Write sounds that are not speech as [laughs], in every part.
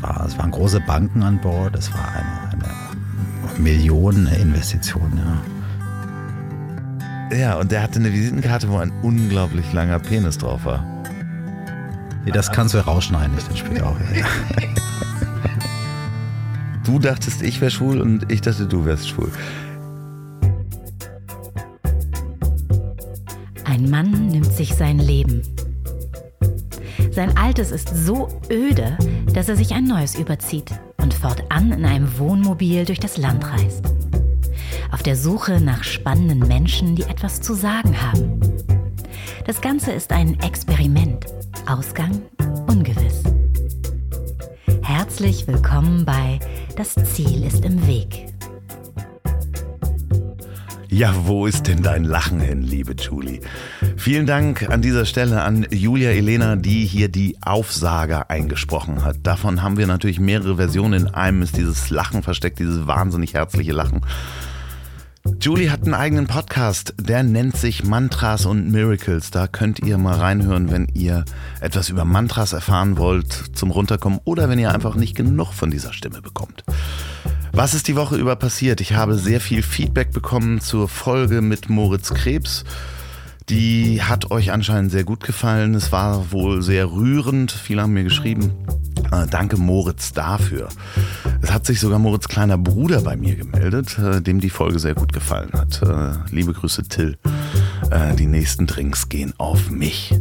es, war, es waren große Banken an Bord, es war eine, eine Millioneninvestition, ja. Ja, und der hatte eine Visitenkarte, wo ein unglaublich langer Penis drauf war. Nee, das kannst du rausschneiden, ich dann später auch. Ja. [laughs] Du dachtest, ich wäre schwul und ich dachte, du wärst schwul. Ein Mann nimmt sich sein Leben. Sein altes ist so öde, dass er sich ein neues überzieht und fortan in einem Wohnmobil durch das Land reist. Auf der Suche nach spannenden Menschen, die etwas zu sagen haben. Das Ganze ist ein Experiment. Ausgang ungewiss. Herzlich willkommen bei Das Ziel ist im Weg. Ja, wo ist denn dein Lachen hin, liebe Julie? Vielen Dank an dieser Stelle an Julia Elena, die hier die Aufsager eingesprochen hat. Davon haben wir natürlich mehrere Versionen. In einem ist dieses Lachen versteckt, dieses wahnsinnig herzliche Lachen. Julie hat einen eigenen Podcast, der nennt sich Mantras und Miracles. Da könnt ihr mal reinhören, wenn ihr etwas über Mantras erfahren wollt zum Runterkommen oder wenn ihr einfach nicht genug von dieser Stimme bekommt. Was ist die Woche über passiert? Ich habe sehr viel Feedback bekommen zur Folge mit Moritz Krebs. Die hat euch anscheinend sehr gut gefallen. Es war wohl sehr rührend. Viele haben mir geschrieben, äh, danke Moritz dafür. Es hat sich sogar Moritz kleiner Bruder bei mir gemeldet, äh, dem die Folge sehr gut gefallen hat. Äh, liebe Grüße Till. Die nächsten Drinks gehen auf mich.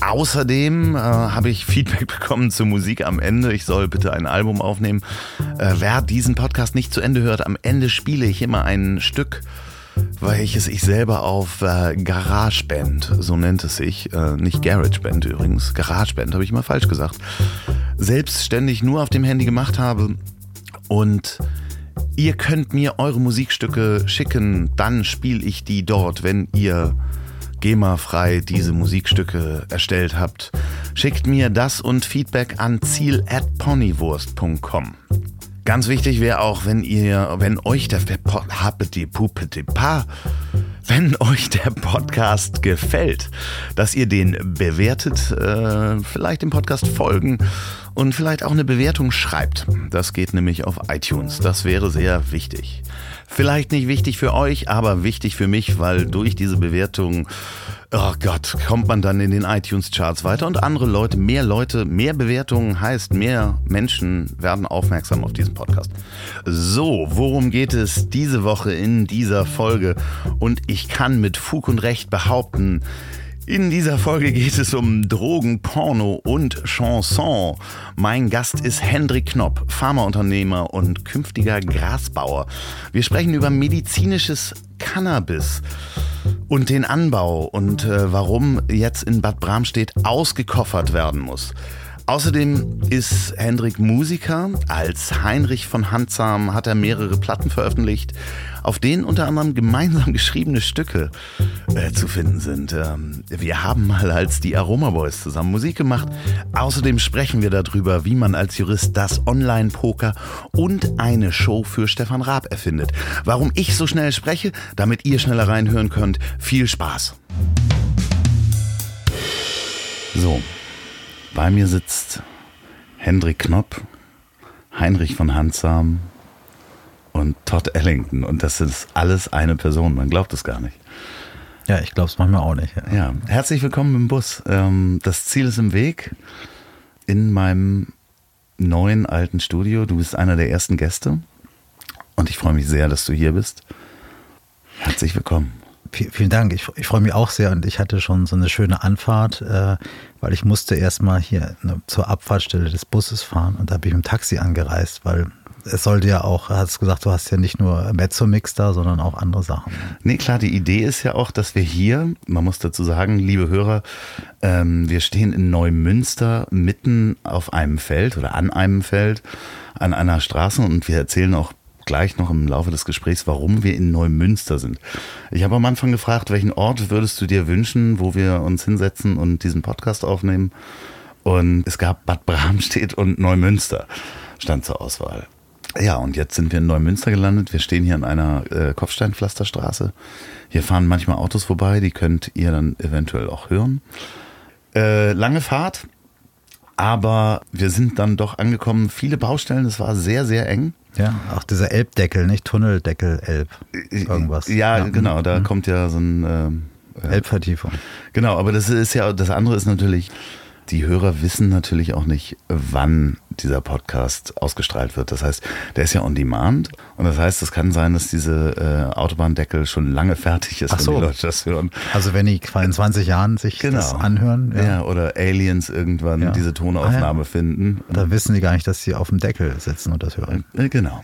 Außerdem äh, habe ich Feedback [laughs] bekommen zur Musik am Ende. Ich soll bitte ein Album aufnehmen. Äh, wer diesen Podcast nicht zu Ende hört, am Ende spiele ich immer ein Stück, welches ich selber auf äh, GarageBand, so nennt es sich, äh, nicht GarageBand übrigens, GarageBand habe ich immer falsch gesagt, selbstständig nur auf dem Handy gemacht habe. Und ihr könnt mir eure Musikstücke schicken, dann spiele ich die dort, wenn ihr GEMA-frei diese Musikstücke erstellt habt. Schickt mir das und Feedback an ziel at ponywurst.com. Ganz wichtig wäre auch, wenn ihr, wenn euch der wenn euch der Podcast gefällt, dass ihr den bewertet, äh, vielleicht dem Podcast folgen und vielleicht auch eine Bewertung schreibt. Das geht nämlich auf iTunes. Das wäre sehr wichtig. Vielleicht nicht wichtig für euch, aber wichtig für mich, weil durch diese Bewertung, oh Gott, kommt man dann in den iTunes-Charts weiter und andere Leute, mehr Leute, mehr Bewertungen heißt, mehr Menschen werden aufmerksam auf diesen Podcast. So, worum geht es diese Woche in dieser Folge? Und ich kann mit Fug und Recht behaupten, in dieser Folge geht es um Drogen, Porno und Chanson. Mein Gast ist Hendrik Knopp, Pharmaunternehmer und künftiger Grasbauer. Wir sprechen über medizinisches Cannabis und den Anbau und äh, warum jetzt in Bad Bramstedt ausgekoffert werden muss. Außerdem ist Hendrik Musiker. Als Heinrich von Handsam hat er mehrere Platten veröffentlicht, auf denen unter anderem gemeinsam [laughs] geschriebene Stücke äh, zu finden sind. Ähm, wir haben mal als die Aroma Boys zusammen Musik gemacht. Außerdem sprechen wir darüber, wie man als Jurist das Online-Poker und eine Show für Stefan Raab erfindet. Warum ich so schnell spreche, damit ihr schneller reinhören könnt. Viel Spaß! So, bei mir sitzt Hendrik Knopp, Heinrich von Handsam und Todd Ellington. Und das ist alles eine Person. Man glaubt es gar nicht. Ja, ich glaube es manchmal auch nicht. Ja. ja. herzlich willkommen im Bus. Ähm, das Ziel ist im Weg in meinem neuen alten Studio. Du bist einer der ersten Gäste und ich freue mich sehr, dass du hier bist. Herzlich willkommen. Vielen Dank. Ich, ich freue mich auch sehr und ich hatte schon so eine schöne Anfahrt, äh, weil ich musste erstmal hier ne, zur Abfahrtstelle des Busses fahren und da bin ich mit dem Taxi angereist, weil es sollte ja auch, hast gesagt, du hast ja nicht nur Mezzo-Mix da, sondern auch andere Sachen. Nee, klar, die Idee ist ja auch, dass wir hier, man muss dazu sagen, liebe Hörer, ähm, wir stehen in Neumünster mitten auf einem Feld oder an einem Feld, an einer Straße und wir erzählen auch gleich noch im Laufe des Gesprächs, warum wir in Neumünster sind. Ich habe am Anfang gefragt, welchen Ort würdest du dir wünschen, wo wir uns hinsetzen und diesen Podcast aufnehmen? Und es gab Bad Bramstedt und Neumünster stand zur Auswahl. Ja, und jetzt sind wir in Neumünster gelandet. Wir stehen hier an einer äh, Kopfsteinpflasterstraße. Hier fahren manchmal Autos vorbei, die könnt ihr dann eventuell auch hören. Äh, lange Fahrt, Aber wir sind dann doch angekommen, viele Baustellen, es war sehr, sehr eng. Ja, auch dieser Elbdeckel, nicht Tunneldeckel, Elb. Irgendwas. Ja, ja. genau, da mhm. kommt ja so ein äh, Elbvertiefung. Genau, aber das ist ja, das andere ist natürlich, die Hörer wissen natürlich auch nicht, wann dieser Podcast ausgestrahlt wird. Das heißt, der ist ja on demand. Und das heißt, es kann sein, dass diese äh, Autobahndeckel schon lange fertig ist, Ach so. wenn die Leute das hören. Also wenn die in 20 Jahren sich genau. das anhören. Ja. ja. oder Aliens irgendwann ja. diese Tonaufnahme ah, ja. finden. Da wissen die gar nicht, dass sie auf dem Deckel sitzen und das hören. Äh, genau.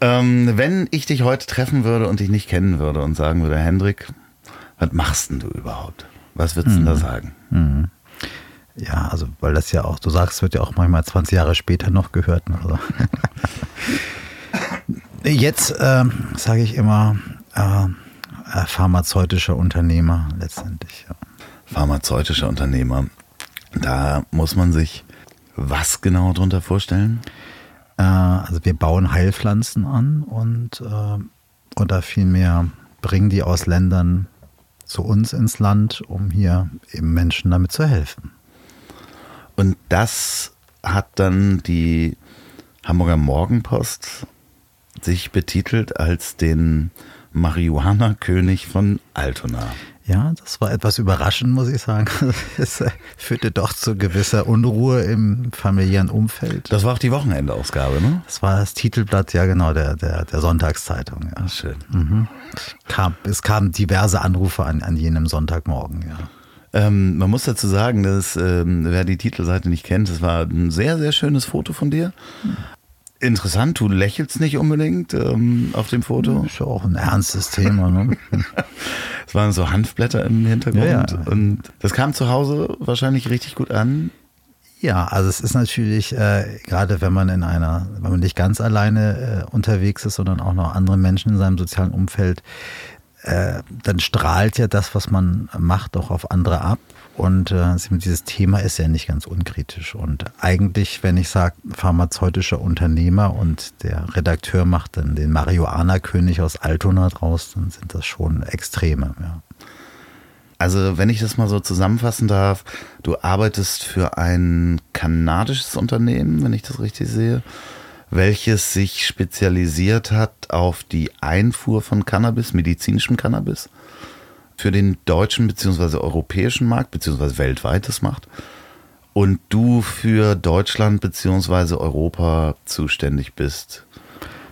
Ähm, wenn ich dich heute treffen würde und dich nicht kennen würde und sagen würde, Hendrik, was machst denn du überhaupt? Was würdest du mhm. da sagen? Mhm. Ja, also weil das ja auch, du sagst, wird ja auch manchmal 20 Jahre später noch gehört. Ne? Also. [laughs] Jetzt äh, sage ich immer äh, äh, pharmazeutischer Unternehmer letztendlich. Ja. Pharmazeutischer Unternehmer. Da muss man sich was genau darunter vorstellen? Äh, also wir bauen Heilpflanzen an und äh, oder vielmehr bringen die aus Ländern zu uns ins Land, um hier eben Menschen damit zu helfen. Und das hat dann die Hamburger Morgenpost sich betitelt als den Marihuana-König von Altona. Ja, das war etwas überraschend, muss ich sagen. [laughs] Es führte doch zu gewisser Unruhe im familiären Umfeld. Das war auch die Wochenendausgabe, ne? Das war das Titelblatt, ja genau, der, der, der Sonntagszeitung. Ja. Schön. Mhm. Kam, es kamen diverse Anrufe an, an jenem Sonntagmorgen, ja. Ähm, man muss dazu sagen, dass ähm, wer die Titelseite nicht kennt, es war ein sehr, sehr schönes Foto von dir. Interessant, du lächelst nicht unbedingt ähm, auf dem Foto. Ist ja auch ein ernstes Thema. Ne? [laughs] es waren so Hanfblätter im Hintergrund ja, ja. und das kam zu Hause wahrscheinlich richtig gut an. Ja, also es ist natürlich, äh, gerade wenn man in einer, wenn man nicht ganz alleine äh, unterwegs ist, sondern auch noch andere Menschen in seinem sozialen Umfeld, äh, dann strahlt ja das, was man macht, auch auf andere ab. Und äh, dieses Thema ist ja nicht ganz unkritisch. Und eigentlich, wenn ich sage, pharmazeutischer Unternehmer und der Redakteur macht dann den Marihuana-König aus Altona draus, dann sind das schon Extreme. Ja. Also, wenn ich das mal so zusammenfassen darf, du arbeitest für ein kanadisches Unternehmen, wenn ich das richtig sehe welches sich spezialisiert hat auf die Einfuhr von Cannabis, medizinischem Cannabis, für den deutschen bzw. europäischen Markt bzw. weltweites macht. Und du für Deutschland bzw. Europa zuständig bist,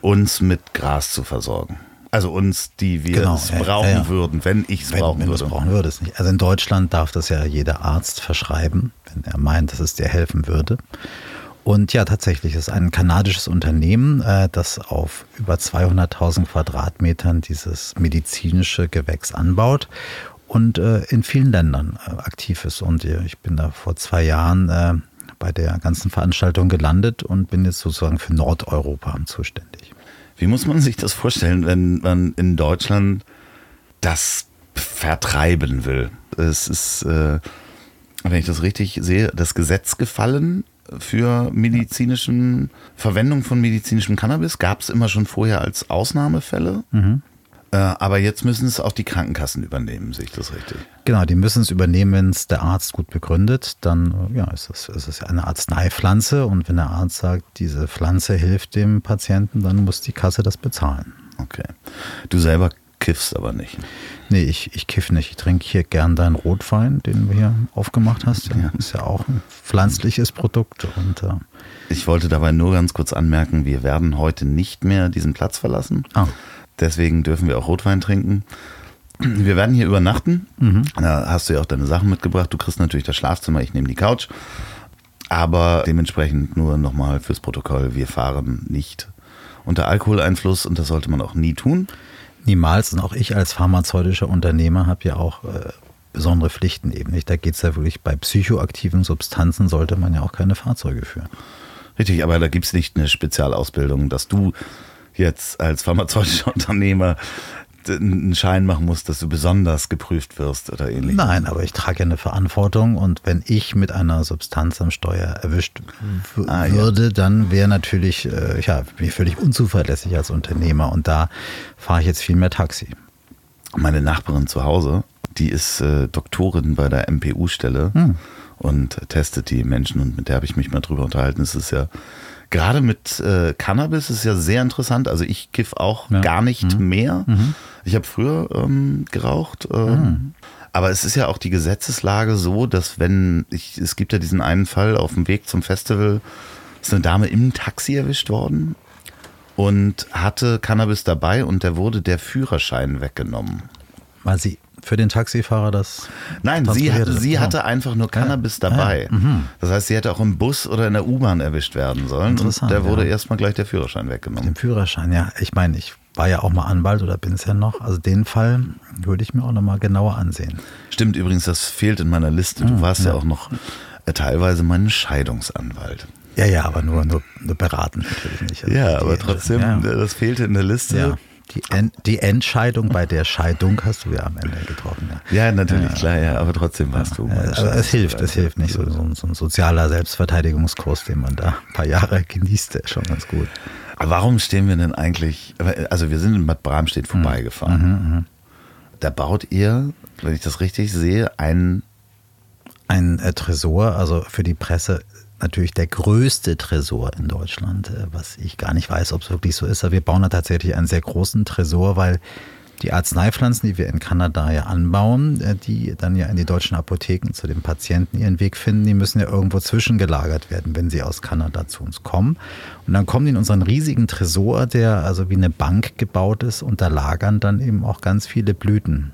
uns mit Gras zu versorgen. Also uns, die wir genau, es brauchen ja, ja. würden, wenn ich es brauchen wenn würde. brauchen würde es nicht. Also in Deutschland darf das ja jeder Arzt verschreiben, wenn er meint, dass es dir helfen würde. Und ja, tatsächlich ist ein kanadisches Unternehmen, äh, das auf über 200.000 Quadratmetern dieses medizinische Gewächs anbaut und äh, in vielen Ländern äh, aktiv ist. Und ich bin da vor zwei Jahren bei der ganzen Veranstaltung gelandet und bin jetzt sozusagen für Nordeuropa zuständig. Wie muss man sich das vorstellen, wenn man in Deutschland das vertreiben will? Es ist, wenn ich das richtig sehe, das Gesetz gefallen für medizinischen Verwendung von medizinischem Cannabis. Gab es immer schon vorher als Ausnahmefälle. Mhm. Äh, aber jetzt müssen es auch die Krankenkassen übernehmen, sehe ich das richtig? Genau, die müssen es übernehmen, wenn es der Arzt gut begründet. Dann ja, ist es ist es eine Arzneipflanze und wenn der Arzt sagt, diese Pflanze hilft dem Patienten, dann muss die Kasse das bezahlen. Okay. Du selber kiffst aber nicht. Nee, ich, ich kiff nicht. Ich trinke hier gern deinen Rotwein, den du hier aufgemacht hast. Ja. Ist ja auch ein pflanzliches Produkt. Und, äh ich wollte dabei nur ganz kurz anmerken, wir werden heute nicht mehr diesen Platz verlassen. Ah. Deswegen dürfen wir auch Rotwein trinken. Wir werden hier übernachten. Mhm. Da hast du ja auch deine Sachen mitgebracht. Du kriegst natürlich das Schlafzimmer, ich nehme die Couch. Aber dementsprechend nur nochmal fürs Protokoll, wir fahren nicht unter Alkoholeinfluss und das sollte man auch nie tun. Niemals. Und auch ich als pharmazeutischer Unternehmer habe ja auch äh, besondere Pflichten eben nicht. Da geht es ja wirklich bei psychoaktiven Substanzen sollte man ja auch keine Fahrzeuge führen. Richtig, aber da gibt es nicht eine Spezialausbildung, dass du jetzt als pharmazeutischer [laughs] Unternehmer einen Schein machen musst, dass du besonders geprüft wirst oder ähnlich. Nein, aber ich trage ja eine Verantwortung und wenn ich mit einer Substanz am Steuer erwischt ah, würde, ja. dann wäre natürlich, äh, ja, bin völlig unzuverlässig als Unternehmer und da fahre ich jetzt viel mehr Taxi. Meine Nachbarin zu Hause, die ist äh, Doktorin bei der MPU-Stelle. Hm. und testet die Menschen und mit der habe ich mich mal drüber unterhalten. Es ist ja gerade mit äh, Cannabis ist ja sehr interessant. Also ich kiff auch Ja. gar nicht Mhm. mehr. Mhm. Ich habe früher ähm, geraucht. Ähm, Mhm. Aber es ist ja auch die Gesetzeslage so, dass wenn ich, es gibt ja diesen einen Fall auf dem Weg zum Festival, ist eine Dame im Taxi erwischt worden und hatte Cannabis dabei und der wurde der Führerschein weggenommen. Weil sie für den Taxifahrer das. Nein, sie, transportiert hat. sie Oh. hatte einfach nur Cannabis Ja. dabei. Ah, ja. Mhm. Das heißt, sie hätte auch im Bus oder in der U-Bahn erwischt werden sollen. Und Interessant, der wurde ja. erstmal gleich der Führerschein Den weggenommen. Führerschein, ja. Ich meine, ich war ja auch mal Anwalt oder bin es ja noch. Also den Fall würde ich mir auch nochmal genauer ansehen. Stimmt übrigens, das fehlt in meiner Liste. Du Mhm, warst ja ja. auch noch äh, teilweise mein Scheidungsanwalt. Ja, ja, aber nur, nur, nur beraten natürlich nicht. Also Ja, aber trotzdem, Ja, äh, das fehlte in der Liste. ja. Die, en die Entscheidung bei der Scheidung hast du ja am Ende getroffen. Ja. Ja, natürlich, klar, ja, aber trotzdem warst du. Ja, mein aber es hilft, es hilft nicht. So, so, so ein sozialer Selbstverteidigungskurs, den man da ein paar Jahre genießt, der ist schon ganz gut. Aber warum stehen wir denn eigentlich, also wir sind in Bad Bramstedt vorbeigefahren. Da baut ihr, wenn ich das richtig sehe, einen, Ein äh, Tresor, also für die Presse natürlich der größte Tresor in Deutschland, äh, was ich gar nicht weiß, ob es wirklich so ist. Aber wir bauen da tatsächlich einen sehr großen Tresor, weil die Arzneipflanzen, die wir in Kanada ja anbauen, äh, die dann ja in die deutschen Apotheken zu den Patienten ihren Weg finden, die müssen ja irgendwo zwischengelagert werden, wenn sie aus Kanada zu uns kommen. Und dann kommen die in unseren riesigen Tresor, der also wie eine Bank gebaut ist, und da lagern dann eben auch ganz viele Blüten.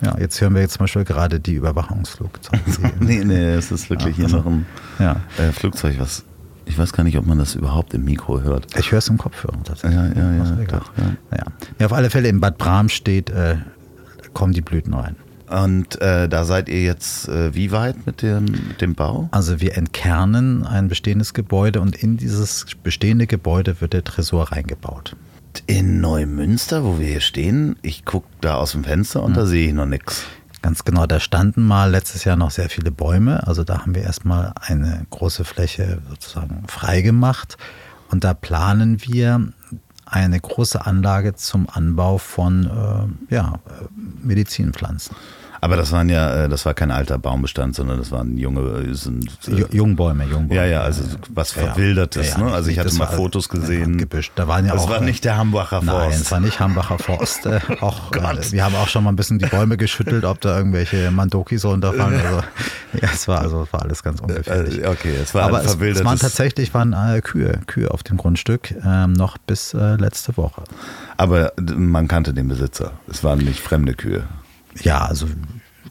Ja, jetzt hören wir jetzt zum Beispiel gerade die Überwachungsflugzeuge. [laughs] nee, nee, es ist wirklich hier Also, noch ein Ja. äh, Flugzeug, was, ich weiß gar nicht, ob man das überhaupt im Mikro hört. Ich höre es im Kopfhörer tatsächlich. Ja, ja, ja, doch, ja. Ja, auf alle Fälle in Bad Bram steht, äh, kommen die Blüten rein. Und äh, da seid ihr jetzt äh, wie weit mit dem, mit dem Bau? Also wir entkernen ein bestehendes Gebäude und in dieses bestehende Gebäude wird der Tresor reingebaut. In Neumünster, wo wir hier stehen, ich gucke da aus dem Fenster und Hm. da sehe ich noch nichts. Ganz genau, da standen mal letztes Jahr noch sehr viele Bäume. Also da haben wir erstmal eine große Fläche sozusagen freigemacht. Und da planen wir eine große Anlage zum Anbau von äh, ja, äh, Medizinpflanzen. Aber das waren ja, äh, das war kein alter Baumbestand, sondern das waren junge, äh, sind, äh, Ju- Jungbäume, Jungbäume. Ja, ja, also was ja. Verwildertes. Ja, ja, ne? Also ich hatte mal Fotos ja, gesehen. Gebüsch. Da waren ja das auch, war äh, nicht der Hambacher Nein, Forst. es war nicht Hambacher Forst. Äh, [laughs] auch, Oh äh, wir haben auch schon mal ein bisschen die Bäume geschüttelt, ob da irgendwelche Mandokis runterfallen. Also, [laughs] ja, es war also es war alles ganz ungefährlich. Äh, okay, es war Aber ein es, es verwildertes. waren tatsächlich waren Kühe, Kühe auf dem Grundstück ähm, noch bis letzte Woche. aber man kannte den Besitzer. Es waren nicht fremde Kühe. Ja, also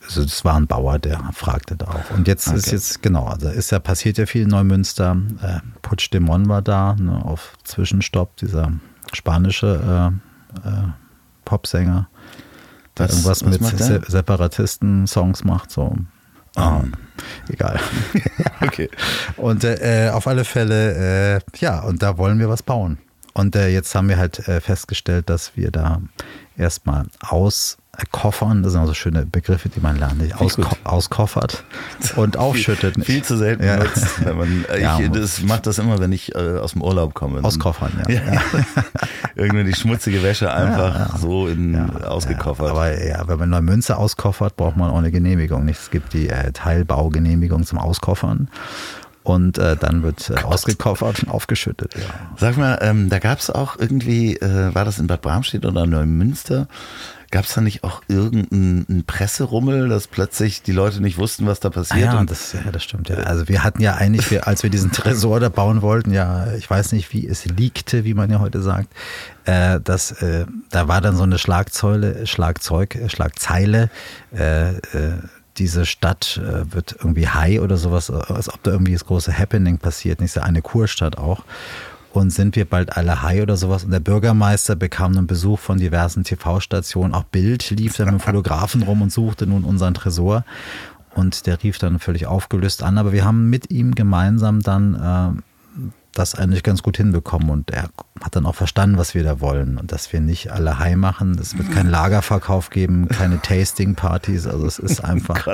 also es war ein Bauer, der fragte da auch. Und jetzt ist Okay. jetzt, genau, also ist ja passiert ja viel in Neumünster. Äh, Putsch de Mon war da, ne, auf Zwischenstopp, dieser spanische äh, äh, Popsänger, der Was- irgendwas was mit? Se Separatisten-Songs macht, so. Ähm, egal. [laughs] Okay. Und äh, auf alle Fälle, äh, ja, und da wollen wir was bauen. Und äh, jetzt haben wir halt äh, festgestellt, dass wir da erstmal auskoffern, das sind also schöne Begriffe, die man lernt, nicht? Gut. auskoffert [laughs] und aufschüttet. Viel, viel zu selten Ja. benutzt. Wenn man, [laughs] Ja, ich das mache das immer, wenn ich äh, aus dem Urlaub komme. Auskoffern, ja. [laughs] Ja. Irgendwie die schmutzige Wäsche einfach so in, ausgekoffert. Aber ja, wenn man Neumünster auskoffert, braucht man auch eine Genehmigung. Nicht? Es gibt die äh, Teilbaugenehmigung zum Auskoffern. Und äh, dann wird äh, ausgekoffert und aufgeschüttet. Ja. Sag mal, ähm, da gab es auch irgendwie, äh, war das in Bad Bramstedt oder Neumünster? Gab es da nicht auch irgendeinen Presserummel, dass plötzlich die Leute nicht wussten, was da Ah passiert? ja, und das, ja, das stimmt. Ja. Also wir hatten ja eigentlich, wir, als wir diesen Tresor da bauen wollten, ja, ich weiß nicht, wie es liegte, wie man ja heute sagt, äh, dass äh, da war dann so eine Schlagzeile, Schlagzeug, äh, Schlagzeile, äh, äh, diese Stadt äh, wird irgendwie high oder sowas, als ob da irgendwie das große Happening passiert, nicht so eine Kurstadt auch. Und sind wir bald alle high oder sowas? Und der Bürgermeister bekam einen Besuch von diversen TV-Stationen. Auch Bild lief dann mit Fotografen rum und suchte nun unseren Tresor. Und der rief dann völlig aufgelöst an. Aber wir haben mit ihm gemeinsam dann äh, das eigentlich ganz gut hinbekommen. Und er hat dann auch verstanden, was wir da wollen. Und dass wir nicht alle high machen. Es wird keinen Lagerverkauf geben, keine Tasting-Partys. Also es ist [laughs] einfach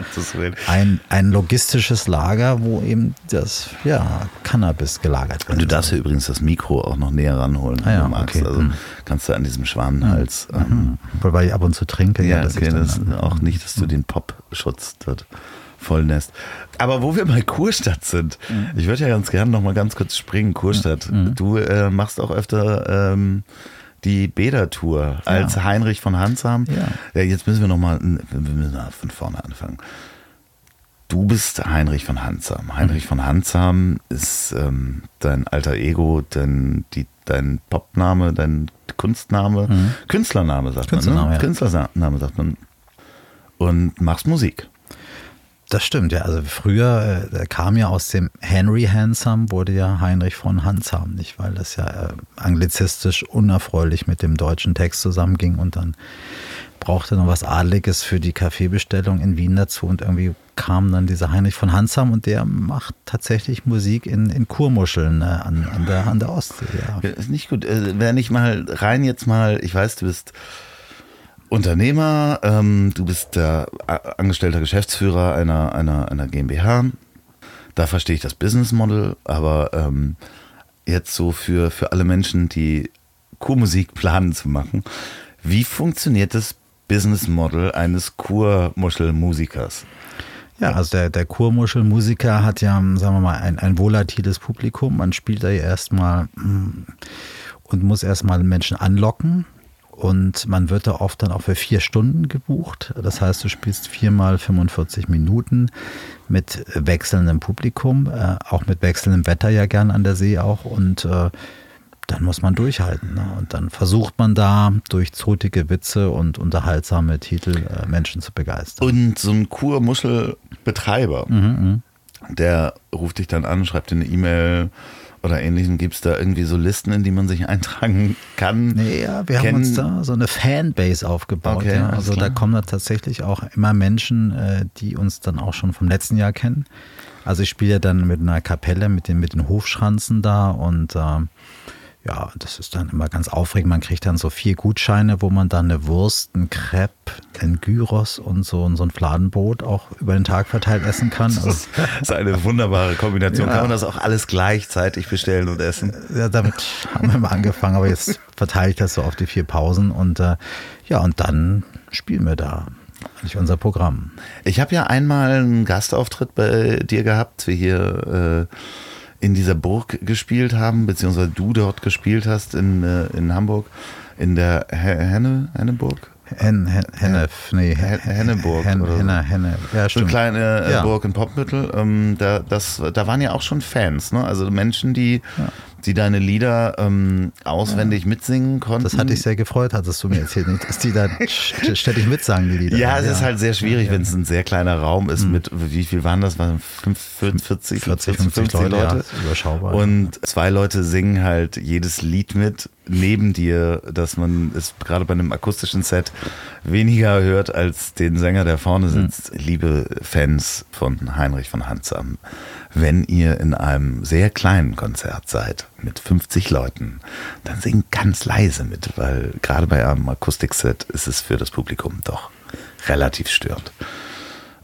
ein, ein logistisches Lager, wo eben das ja, Cannabis gelagert wird. Und du darfst ja übrigens das Mikro auch noch näher ranholen, Ah wenn ja, du magst. okay. Also Hm. kannst du an diesem Schwanenhals. Ähm, Mhm. Weil ich ab und zu trinke. ja, dass okay, das auch nicht, dass du den Pop schutzt. Dort. Vollnest. Aber wo wir bei Kurstadt sind, mhm. ich würde ja ganz gerne noch mal ganz kurz springen, Kurstadt. Mhm. Du äh, machst auch öfter ähm, die Bäder-Tour als ja. Heinrich von Hansam. Ja. ja. jetzt müssen wir noch mal, wir müssen von vorne anfangen. Du bist Heinrich von Hansam. Heinrich mhm. von Hansam ist ähm, dein alter Ego, dein, die, dein Popname, dein Kunstname, mhm. Künstlername sagt Künstlername, man. Ne? Ja. Künstlername sagt man. Und machst Musik. Das stimmt, ja. Also früher äh, kam ja aus dem Henry Hansam, wurde ja Heinrich von Hansam, nicht? Weil das ja äh, anglizistisch unerfreulich mit dem deutschen Text zusammenging und dann brauchte noch was Adliges für die Kaffeebestellung in Wien dazu und irgendwie kam dann dieser Heinrich von Hansam und der macht tatsächlich Musik in, in Kurmuscheln äh, an, an, der, an der Ostsee. Ja. Ist nicht gut. Äh, wenn ich mal rein jetzt mal, ich weiß, du bist Unternehmer, ähm, du bist der äh, angestellter Geschäftsführer einer, einer, einer GmbH. Da verstehe ich das Business Model, aber ähm, jetzt so für, für alle Menschen, die Kurmusik planen zu machen, wie funktioniert das Business Model eines Kurmuschelmusikers? Ja, also der, der Kurmuschelmusiker hat ja, sagen wir mal, ein, ein volatiles Publikum. Man spielt da ja erstmal mm, und muss erstmal Menschen anlocken. Und man wird da oft dann auch für vier Stunden gebucht. Das heißt, du spielst viermal 45 Minuten mit wechselndem Publikum, äh, auch mit wechselndem Wetter ja gern an der See auch. Und äh, dann muss man durchhalten. Ne? Und dann versucht man da durch zotige Witze und unterhaltsame Titel äh, Menschen zu begeistern. Und so ein Kurmuschelbetreiber, mhm, mhm, der ruft dich dann an, schreibt dir eine E-Mail oder ähnlichem. Gibt es da irgendwie so Listen, in die man sich [laughs] eintragen kann? Nee, ja, wir kennen? haben uns da so eine Fanbase aufgebaut. Okay, ja. Also da kommen da tatsächlich auch immer Menschen, äh, die uns dann auch schon vom letzten Jahr kennen. Also ich spiele ja dann mit einer Kapelle, mit den, mit den Hofschranzen da und äh, ja, das ist dann immer ganz aufregend. Man kriegt dann so vier Gutscheine, wo man dann eine Wurst, ein Crepe, ein Gyros und so, und so ein Fladenbrot auch über den Tag verteilt essen kann. Das ist, das [laughs] ist eine wunderbare Kombination. Ja. Kann man das auch alles gleichzeitig bestellen und essen? Ja, damit haben wir mal angefangen, aber jetzt verteile ich das so auf die vier Pausen und äh, ja, und dann spielen wir da eigentlich unser Programm. Ich habe ja einmal einen Gastauftritt bei dir gehabt, wie hier äh, in dieser Burg gespielt haben, beziehungsweise du dort gespielt hast in, äh, in Hamburg, in der Henne, Henneburg? Hen, Hen, Hennef, nee, Henneburg. Hen, oder Henne, Henne. Ja, stimmt. So eine kleine äh, ja. Burg in Popmittel. Ähm, da, das, da waren ja auch schon Fans, ne? Also Menschen, die ja die deine Lieder ähm, auswendig ja. mitsingen konnten. Das hat dich sehr gefreut, hattest du mir erzählt, nicht, dass die da [laughs] ständig mitsagen, die Lieder. Ja, es ja. ist halt sehr schwierig, ja, wenn es ein sehr kleiner Raum ist mhm. mit, wie viel waren das? Waren 40, 40, 40 50, 50 Leute? Leute. überschaubar. Und zwei Leute singen halt jedes Lied mit neben dir, dass man es gerade bei einem akustischen Set weniger hört als den Sänger, der vorne mhm. sitzt. Mhm. Liebe Fans von Heinrich von Hansam, wenn ihr in einem sehr kleinen Konzert seid, mit 50 Leuten, dann singt ganz leise mit, weil gerade bei einem Akustikset ist es für das Publikum doch relativ störend.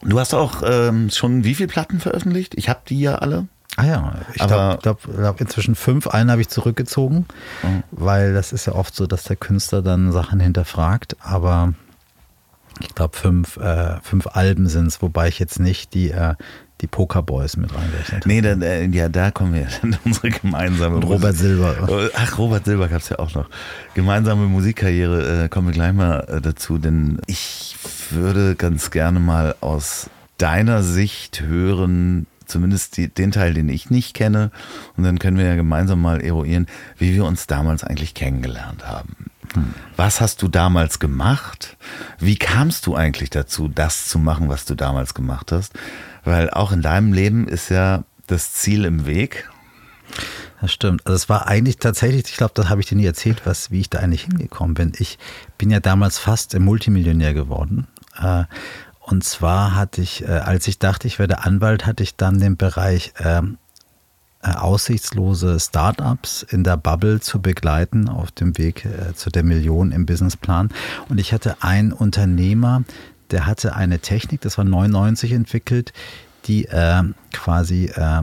Du hast auch ähm, schon wie viele Platten veröffentlicht? Ich habe die ja alle. Ah ja, ich glaube glaub, glaub inzwischen fünf. Einen habe ich zurückgezogen, mhm. weil das ist ja oft so, dass der Künstler dann Sachen hinterfragt. Aber ich glaube fünf, äh, fünf Alben sind es, wobei ich jetzt nicht die, äh, die Pokerboys mit reingerechnet Nee, da, ja, da kommen wir in unsere gemeinsame. Und Robert Silber. Ach, Robert Silber gab es ja auch noch. Gemeinsame Musikkarriere äh, kommen wir gleich mal äh, dazu, denn ich würde ganz gerne mal aus deiner Sicht hören, zumindest die, den Teil, den ich nicht kenne. Und dann können wir ja gemeinsam mal eruieren, wie wir uns damals eigentlich kennengelernt haben. Hm. Was hast du damals gemacht? Wie kamst du eigentlich dazu, das zu machen, was du damals gemacht hast? Weil auch in deinem Leben ist ja das Ziel im Weg. Das stimmt. Also es war eigentlich tatsächlich, ich glaube, das habe ich dir nie erzählt, was, wie ich da eigentlich hingekommen bin. Ich bin ja damals fast Multimillionär geworden. Äh, und zwar hatte ich, äh, als ich dachte, ich werde Anwalt, hatte ich dann den Bereich ähm, äh, aussichtslose Startups in der Bubble zu begleiten auf dem Weg zu der Million im Businessplan. Und ich hatte einen Unternehmer, der hatte eine Technik, das war 99 entwickelt, die äh, quasi äh,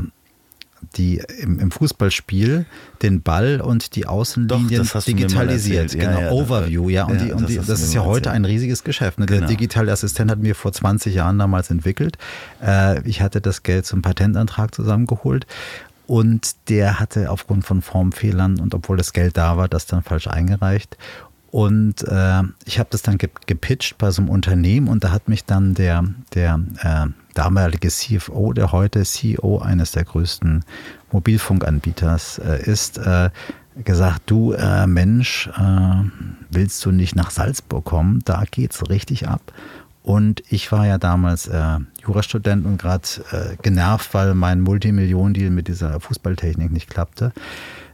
die im, im, Fußballspiel den Ball und die Außenlinien Doch, digitalisiert. Genau, ja, Overview, ja. Und, ja, die, und das, die, das ist ja heute ein riesiges Geschäft. Ne? Der genau. digitale Assistent hat mir vor 20 Jahren damals entwickelt. Äh, ich hatte das Geld zum Patentantrag zusammengeholt. Und der hatte aufgrund von Formfehlern und obwohl das Geld da war, das dann falsch eingereicht. Und äh, ich habe das dann gepitcht bei so einem Unternehmen und da hat mich dann der, der äh, damalige CFO, der heute CEO eines der größten Mobilfunkanbieters äh, ist, äh, gesagt, du äh, Mensch, äh, willst du nicht nach Salzburg kommen? Da geht's richtig ab. Und ich war ja damals äh, Jurastudent und gerade äh, genervt, weil mein Multimillionen-Deal mit dieser Fußballtechnik nicht klappte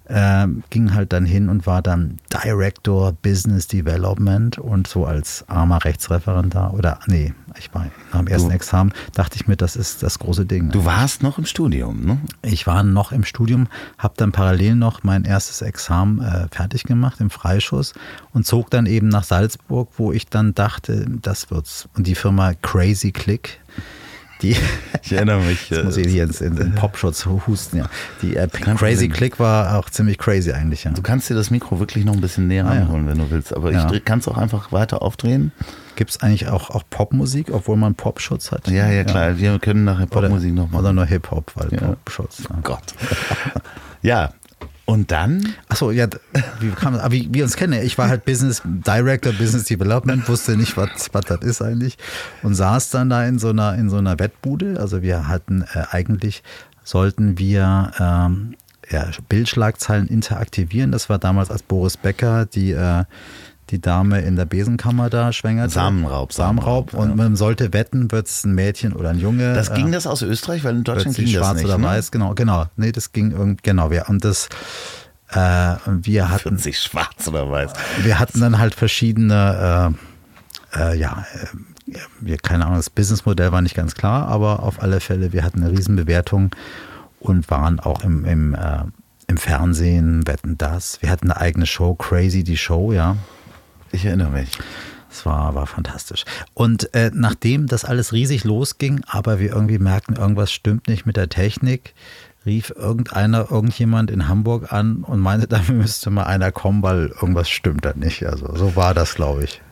äh, ging halt dann hin und war dann Director Business Development und so als armer Rechtsreferent da oder nee, ich war am ersten du, Examen, dachte ich mir, das ist das große Ding. Du warst noch im Studium, ne? Ich war noch im Studium, habe dann parallel noch mein erstes Examen äh, fertig gemacht im Freischuss und zog dann eben nach Salzburg, wo ich dann dachte, das wird's. Und die Firma Crazy Click, die, [laughs] ich erinnere mich. Das muss ich hier in, in Popschutz husten, ja. Die äh, Crazy Click war auch ziemlich crazy eigentlich, ja. Du kannst dir das Mikro wirklich noch ein bisschen näher ah, ranholen, ja. wenn du willst. Aber ja. ich kann es auch einfach weiter aufdrehen. Gibt es eigentlich auch, auch Popmusik, obwohl man Popschutz hat? Ja, ja, klar. Wir können nachher Popmusik noch machen. Oder nur Hip-Hop, weil. Popschutz. Ja. Gott. [laughs] ja, und dann? Achso, ja, wie, kam, wie wir uns kennen. Ich war halt Business Director, Business Development, wusste nicht, was, was das ist eigentlich. Und saß dann da in so einer, in so einer Wettbude. Also wir hatten äh, eigentlich, sollten wir ähm, ja, Bildschlagzeilen interaktivieren. Das war damals als Boris Becker, die äh, die Dame in der Besenkammer da schwängert. Samenraub. Samenraub. Und man sollte wetten, wird es ein Mädchen oder ein Junge. Das ging äh, das aus Österreich, weil in Deutschland ging das schwarz nicht. oder ne? weiß, genau, genau. Nee, das ging irgendwie, genau. Ja. Und das, äh, wir hatten. 40 schwarz oder weiß. Wir hatten dann halt verschiedene, äh, äh, ja, äh, wir, keine Ahnung, das Businessmodell war nicht ganz klar, aber auf alle Fälle, wir hatten eine Riesenbewertung und waren auch im, im, äh, im Fernsehen, wetten das. Wir hatten eine eigene Show, Crazy die Show, ja. Ich erinnere mich. Es war, war fantastisch. Und äh, nachdem das alles riesig losging, aber wir irgendwie merkten, irgendwas stimmt nicht mit der Technik, rief irgendeiner, irgendjemand in Hamburg an und meinte, [laughs] da müsste mal einer kommen, weil irgendwas stimmt da nicht. Also so war das, glaube ich.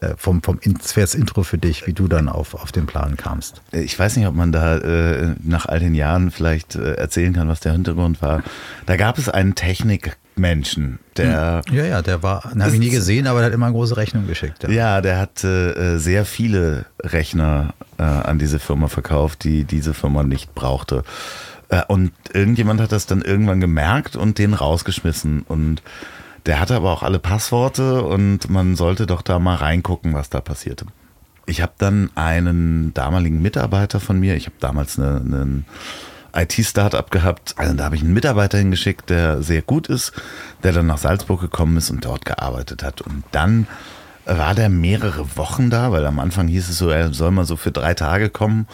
Äh, vom, vom das Intro für dich, wie du dann auf, auf den Plan kamst. Ich weiß nicht, ob man da äh, nach all den Jahren vielleicht äh, erzählen kann, was der Hintergrund war. Da gab es einen Technik- Menschen. Der, hm. ja, ja, der war, den habe ich nie gesehen, aber der hat immer eine große Rechnung geschickt. Ja, ja der hat äh, sehr viele Rechner äh, an diese Firma verkauft, die diese Firma nicht brauchte. Äh, und irgendjemand hat das dann irgendwann gemerkt und den rausgeschmissen. Und der hatte aber auch alle Passworte und man sollte doch da mal reingucken, was da passierte. Ich habe dann einen damaligen Mitarbeiter von mir, ich habe damals eine, einen IT-Startup gehabt. Also da habe ich einen Mitarbeiter hingeschickt, der sehr gut ist, der dann nach Salzburg gekommen ist und dort gearbeitet hat. Und dann war der mehrere Wochen da, weil am Anfang hieß es so, er soll mal so für drei Tage kommen.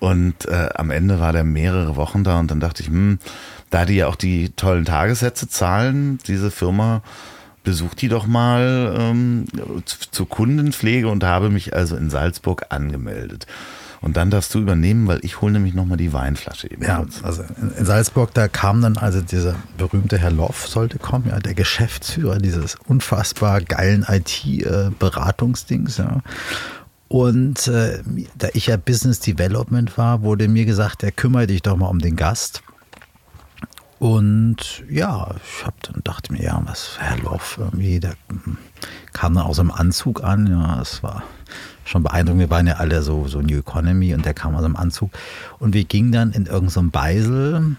Und äh, am Ende war der mehrere Wochen da und dann dachte ich, hm, da die ja auch die tollen Tagessätze zahlen, diese Firma, besucht die doch mal ähm, zur Kundenpflege und habe mich also in Salzburg angemeldet. Und dann darfst du übernehmen, weil ich hole nämlich nochmal die Weinflasche eben. Ja, also in Salzburg, da kam dann also dieser berühmte Herr Loff sollte kommen, ja, der Geschäftsführer dieses unfassbar geilen IT-Beratungsdings, ja. Und äh, da ich ja Business Development war, wurde mir gesagt, der kümmere dich doch mal um den Gast. Und ja, ich habe dann dachte mir, ja, was Herr Loff irgendwie, der hm, kam dann aus einem Anzug an, ja, es war schon beeindruckend. Wir waren ja alle so, so New Economy und der kam aus dem Anzug. Und wir gingen dann in irgendeinem so Beisel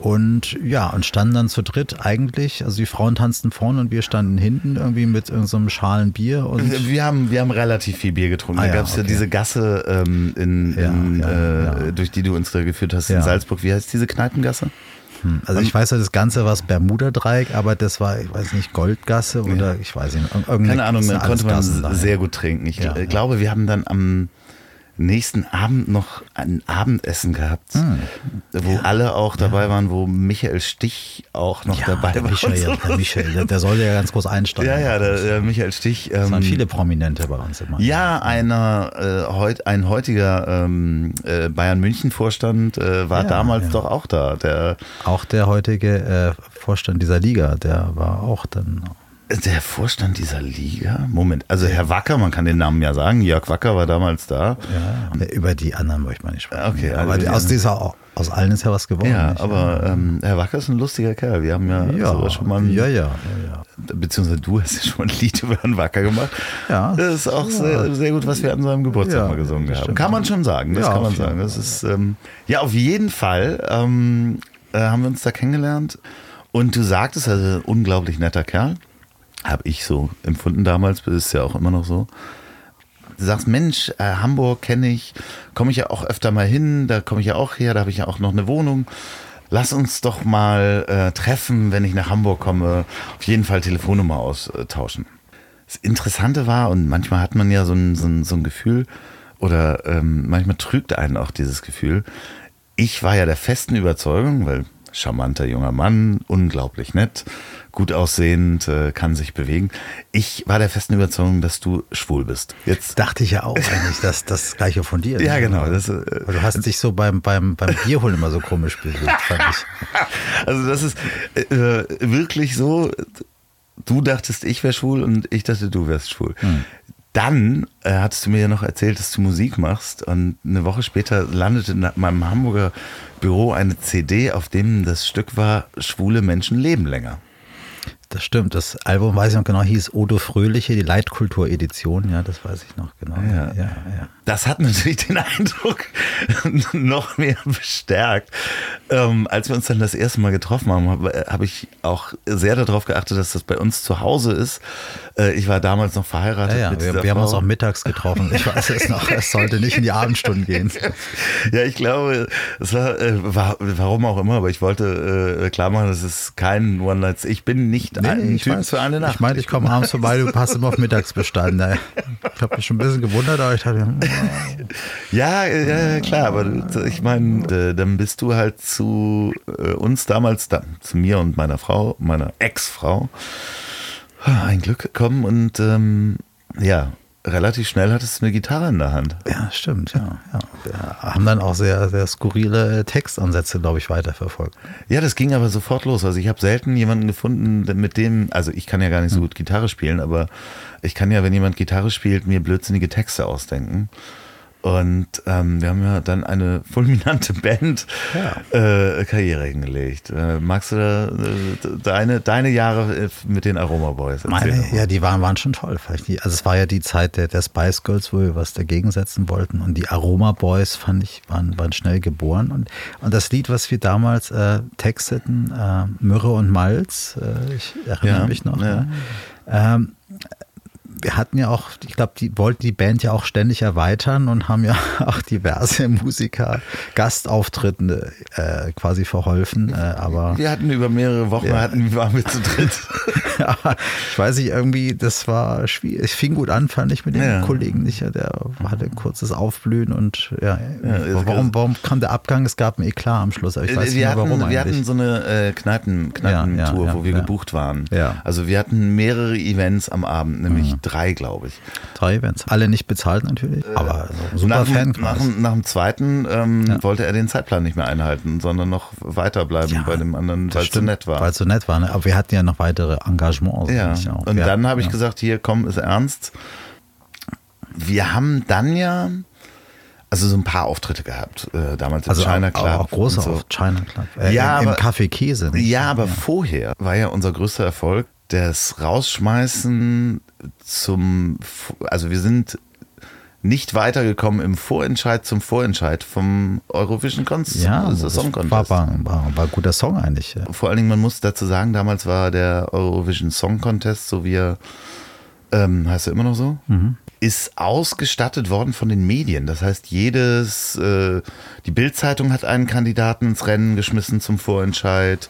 und ja, und standen dann zu dritt eigentlich. Also die Frauen tanzten vorne und wir standen hinten irgendwie mit so schalen Bier. Und wir, haben, wir haben relativ viel Bier getrunken. Ah, da gab es ja, okay. ja, diese Gasse, ähm, in, ja, in, äh, durch die du uns da geführt hast in Salzburg. Wie heißt diese Kneipengasse? Hm. Also ich weiß ja, das Ganze war das Bermuda-Dreieck, aber das war, ich weiß nicht, Goldgasse oder ja. ich weiß nicht. Keine Ahnung, da konnte man Gassen sehr gut trinken. Ich ja, glaube, wir haben dann am nächsten Abend noch ein Abendessen gehabt, hm. wo ja. alle auch dabei ja. waren, wo Michael Stich auch noch ja, dabei der war. Michael, so. [laughs] der Michael, der, der sollte ja ganz groß einsteigen. Ja, ja, der, der Michael Stich. Ähm, waren viele Prominente bei uns immer. Ja, einer, äh, heut, ein heutiger ähm, äh, Bayern München Vorstand äh, war damals doch auch da. Der, auch der heutige äh, Vorstand dieser Liga, der war auch dann der Vorstand dieser Liga? Moment, also Herr Wacker, man kann den Namen ja sagen, Jörg Wacker war damals da. Ja, über die anderen möchte man nicht sprechen. Okay, aber also aus dieser aus allen ist ja was geworden. Ja, nicht? aber ähm, Herr Wacker ist ein lustiger Kerl. Wir haben ja, ja schon mal ein, ja, ja, ja, beziehungsweise du hast ja schon ein Lied über Herrn Wacker gemacht. Ja. Das ist auch sehr, sehr gut, was wir an seinem Geburtstag ja, mal gesungen haben. Kann man schon sagen, das kann man sagen. Das ist ähm, ja auf jeden Fall ähm, äh, haben wir uns da kennengelernt. Und du sagtest, also unglaublich netter Kerl. Habe ich so empfunden damals, ist ja auch immer noch so. Du sagst, Mensch, äh, Hamburg kenne ich, komme ich ja auch öfter mal hin, da komme ich ja auch her, da habe ich ja auch noch eine Wohnung. Lass uns doch mal äh, treffen, wenn ich nach Hamburg komme, auf jeden Fall Telefonnummer austauschen. Das Interessante war, und manchmal hat man ja so ein, so ein, so ein Gefühl, oder ähm, manchmal trügt einen auch dieses Gefühl. Ich war ja der festen Überzeugung, weil charmanter junger Mann, unglaublich nett, gut aussehend, äh, kann sich bewegen. Ich war der festen Überzeugung, dass du schwul bist. Jetzt dachte ich ja auch eigentlich, dass das Gleiche von dir ist. Ja, genau. Das, äh, du hast dich so beim, beim, beim Bierholen immer so komisch bewegt, fand ich. [laughs] Also das ist äh, wirklich so, du dachtest, ich wäre schwul und ich dachte, du wärst schwul. Hm. Dann äh, hattest du mir ja noch erzählt, dass du Musik machst und eine Woche später landete in meinem Hamburger Büro eine CD, auf dem das Stück war Schwule Menschen leben länger. Das stimmt. Das Album, weiß ich noch genau, hieß Odo Fröhliche, die Leitkultur-Edition. Ja, das weiß ich noch genau. Ja, ja, ja. Das hat natürlich den [laughs] Eindruck noch mehr bestärkt. Ähm, als wir uns dann das erste Mal getroffen haben, habe hab ich auch sehr darauf geachtet, dass das bei uns zu Hause ist. Äh, ich war damals noch verheiratet. Ja, wir, wir haben uns auch mittags getroffen. Ich weiß es noch, es sollte nicht in die Abendstunden gehen. [laughs] Ja, ich glaube, es war, äh, war warum auch immer, aber ich wollte äh, klar machen, dass es kein One-Night. Ich bin nicht nee, ein Typ weiß, für eine Nacht. Ich meine, ich komme abends vorbei, du [laughs] passt immer auf Mittagsbestand. Ich habe mich schon ein bisschen gewundert, aber ich dachte, ja, ja, klar, aber ich meine, äh, dann bist du halt zu äh, uns damals, da, zu mir und meiner Frau, meiner Ex-Frau, ein Glück gekommen und ähm, ja, relativ schnell hattest du eine Gitarre in der Hand. Ja, stimmt, ja. ja. Wir haben dann auch sehr, sehr skurrile Textansätze, glaube ich, weiterverfolgt. Ja, das ging aber sofort los. Also ich habe selten jemanden gefunden, mit dem, also ich kann ja gar nicht so hm. gut Gitarre spielen, aber ich kann ja, wenn jemand Gitarre spielt, mir blödsinnige Texte ausdenken. Und ähm, wir haben ja dann eine fulminante [laughs] Band-Karriere ja. äh, hingelegt. Äh, magst du da, äh, deine, deine Jahre äh, mit den Aroma Boys erzählen? Meine, ja, die waren, waren schon toll. Vielleicht die, also es war ja die Zeit der, der Spice Girls, wo wir was dagegen setzen wollten. Und die Aroma Boys, fand ich, waren, waren schnell geboren. Und, und das Lied, was wir damals äh, texteten, äh, Myrrhe und Malz, ich erinnere ja, mich noch. Ja. Ähm, wir hatten ja auch, ich glaube, die wollten die Band ja auch ständig erweitern und haben ja [laughs] auch diverse Musiker Gastauftritten äh, quasi verholfen. Äh, aber wir hatten über mehrere Wochen, ja, hatten, waren wir zu dritt. [laughs] ja, ich weiß nicht, irgendwie, das war schwierig. Es fing gut an, fand ich mit dem ja. Kollegen nicht. Der hatte ein kurzes Aufblühen und ja, warum, warum kam der Abgang? Es gab ein Eklat am Schluss, aber ich weiß wir nicht hatten, warum Wir eigentlich. hatten so eine äh, Kneipen, Kneipentour, wo wir gebucht waren. Also wir hatten mehrere Events am Abend, nämlich drei, glaube ich. Drei Events. Alle nicht bezahlt natürlich, äh, aber super nach, Fan nach, nach, dem zweiten ähm, ja. wollte er den Zeitplan nicht mehr einhalten, sondern noch weiterbleiben ja, bei dem anderen, weil es so nett war. Weil es so nett war, ne? aber wir hatten ja noch weitere Engagements. Ja, und wir dann habe ich gesagt, hier komm, ist ernst. Wir haben dann ja also so ein paar Auftritte gehabt, äh, damals also im China Club. Auch, auch große so. China Club. Äh, ja, im, im Café Käse. Ja, aber ja. vorher war ja unser größter Erfolg das Rausschmeißen zum, also wir sind nicht weitergekommen im Vorentscheid zum Vorentscheid vom Eurovision Contest. Ja, das Song Contest. War, war, war, ein guter Song eigentlich. Ja. Vor allen Dingen, man muss dazu sagen, damals war der Eurovision Song Contest, so wie er, ähm, heißt er immer noch so, mhm. ist ausgestattet worden von den Medien. Das heißt, jedes, äh, die Bildzeitung hat einen Kandidaten ins Rennen geschmissen zum Vorentscheid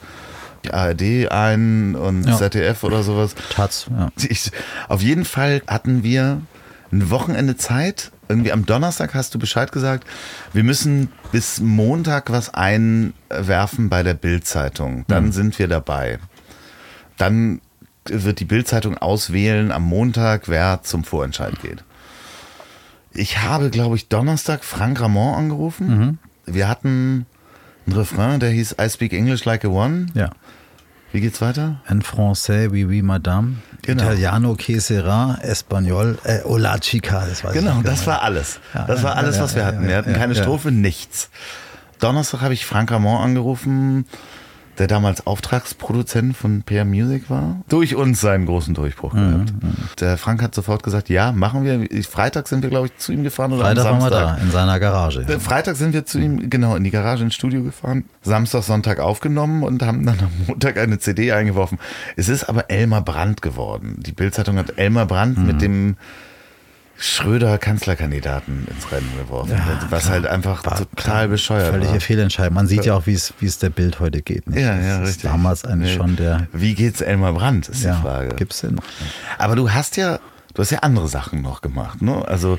die ARD ein und ja. ZDF oder sowas. Taz, ja. Ich, auf jeden Fall hatten wir ein Wochenende Zeit, irgendwie am Donnerstag hast du Bescheid gesagt, wir müssen bis Montag was einwerfen bei der Bild-Zeitung. Dann Mhm. sind wir dabei. Dann wird die Bild-Zeitung auswählen am Montag, wer zum Vorentscheid geht. Ich habe, glaube ich, Donnerstag Frank Ramon angerufen. Mhm. Wir hatten einen Refrain, der hieß I speak English like a one. Ja. Wie geht's weiter? En français, oui, oui, madame. Genau. Italiano, que sera, Espanol, äh, hola chica. Das weiß ich Genau, nicht das war alles. Ja, das war alles, was wir hatten. Wir hatten keine. Strophe, nichts. Donnerstag habe ich Frank Ramon angerufen, der damals Auftragsproduzent von PR Music war. Durch uns seinen großen Durchbruch Mhm, gehabt. Der Frank hat sofort gesagt, ja, machen wir. Freitag sind wir, glaube ich, zu ihm gefahren oder Freitag am waren wir Samstag. da, in seiner Garage. Äh, Freitag sind wir zu ihm, genau, in die Garage ins Studio gefahren. Samstag, Sonntag aufgenommen und haben dann am Montag eine CD eingeworfen. Es ist aber Elmar Brandt geworden. Die Bildzeitung hat Elmar Brandt Mhm. mit dem Schröder Kanzlerkandidaten ins Rennen geworfen. was halt einfach War total klar, bescheuert Völlige war. Fehlentscheidung. Man sieht ja auch, wie es wie es der Bild heute geht. Nicht? Ja, Das ja, ist richtig. Damals eigentlich Nee. schon der. Wie geht's Elmar Brandt, ist Ja, die Frage. Gibt's den? noch? Aber du hast ja, du hast ja andere Sachen noch gemacht, ne? Also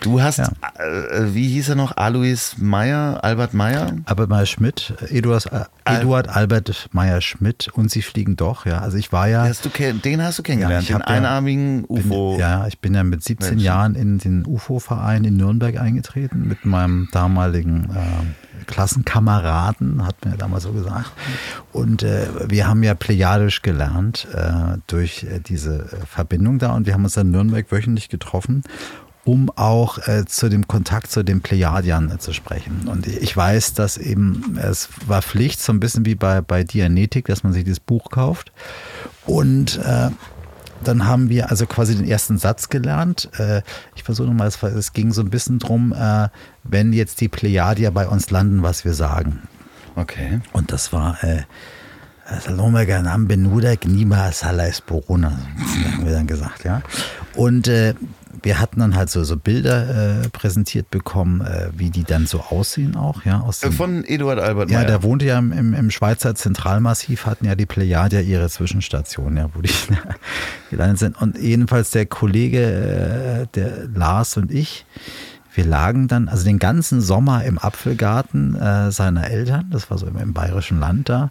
du hast, Ja. äh, wie hieß er noch? Alois Meyer, Albert Meyer? Albert Meyer-Schmidt, Eduard, äh, Eduard Albert Meyer-Schmidt und Sie fliegen doch. Ja, also ich war ja. Hast du, den hast du kennengelernt, ich den hab ja- einarmigen bin, UFO. Ja, ich bin ja mit 17 Menschen. Jahren in den UFO-Verein in Nürnberg eingetreten mit meinem damaligen äh, Klassenkameraden, hat mir damals so gesagt. Und äh, wir haben ja Plejadisch gelernt äh, durch äh, diese äh, Verbindung da und wir haben uns in Nürnberg wöchentlich getroffen um auch äh, zu dem Kontakt zu den Plejadiern äh, zu sprechen. Und ich weiß, dass eben es war Pflicht, so ein bisschen wie bei, bei Dianetik, dass man sich dieses Buch kauft. Und äh, dann haben wir also quasi den ersten Satz gelernt. Äh, ich versuche nochmal, es, ging so ein bisschen drum, äh, wenn jetzt die Plejadier bei uns landen, was wir sagen. Okay. Und das war äh, Salome Ganam Benuda Gnima Salais Borona, haben wir dann gesagt, ja. Und äh, wir hatten dann halt so, so Bilder äh, präsentiert bekommen, äh, wie die dann so aussehen auch, ja. Aus Äh, dem, Von Eduard Albert ja, Meyer. der wohnte ja im, im, im Schweizer Zentralmassiv, hatten ja die Plejadier ihre Zwischenstation, ja, wo die [laughs] gelandet sind. Und jedenfalls der Kollege, äh, der Lars und ich, wir lagen dann, also den ganzen Sommer im Apfelgarten äh, seiner Eltern, das war so im, im bayerischen Land da,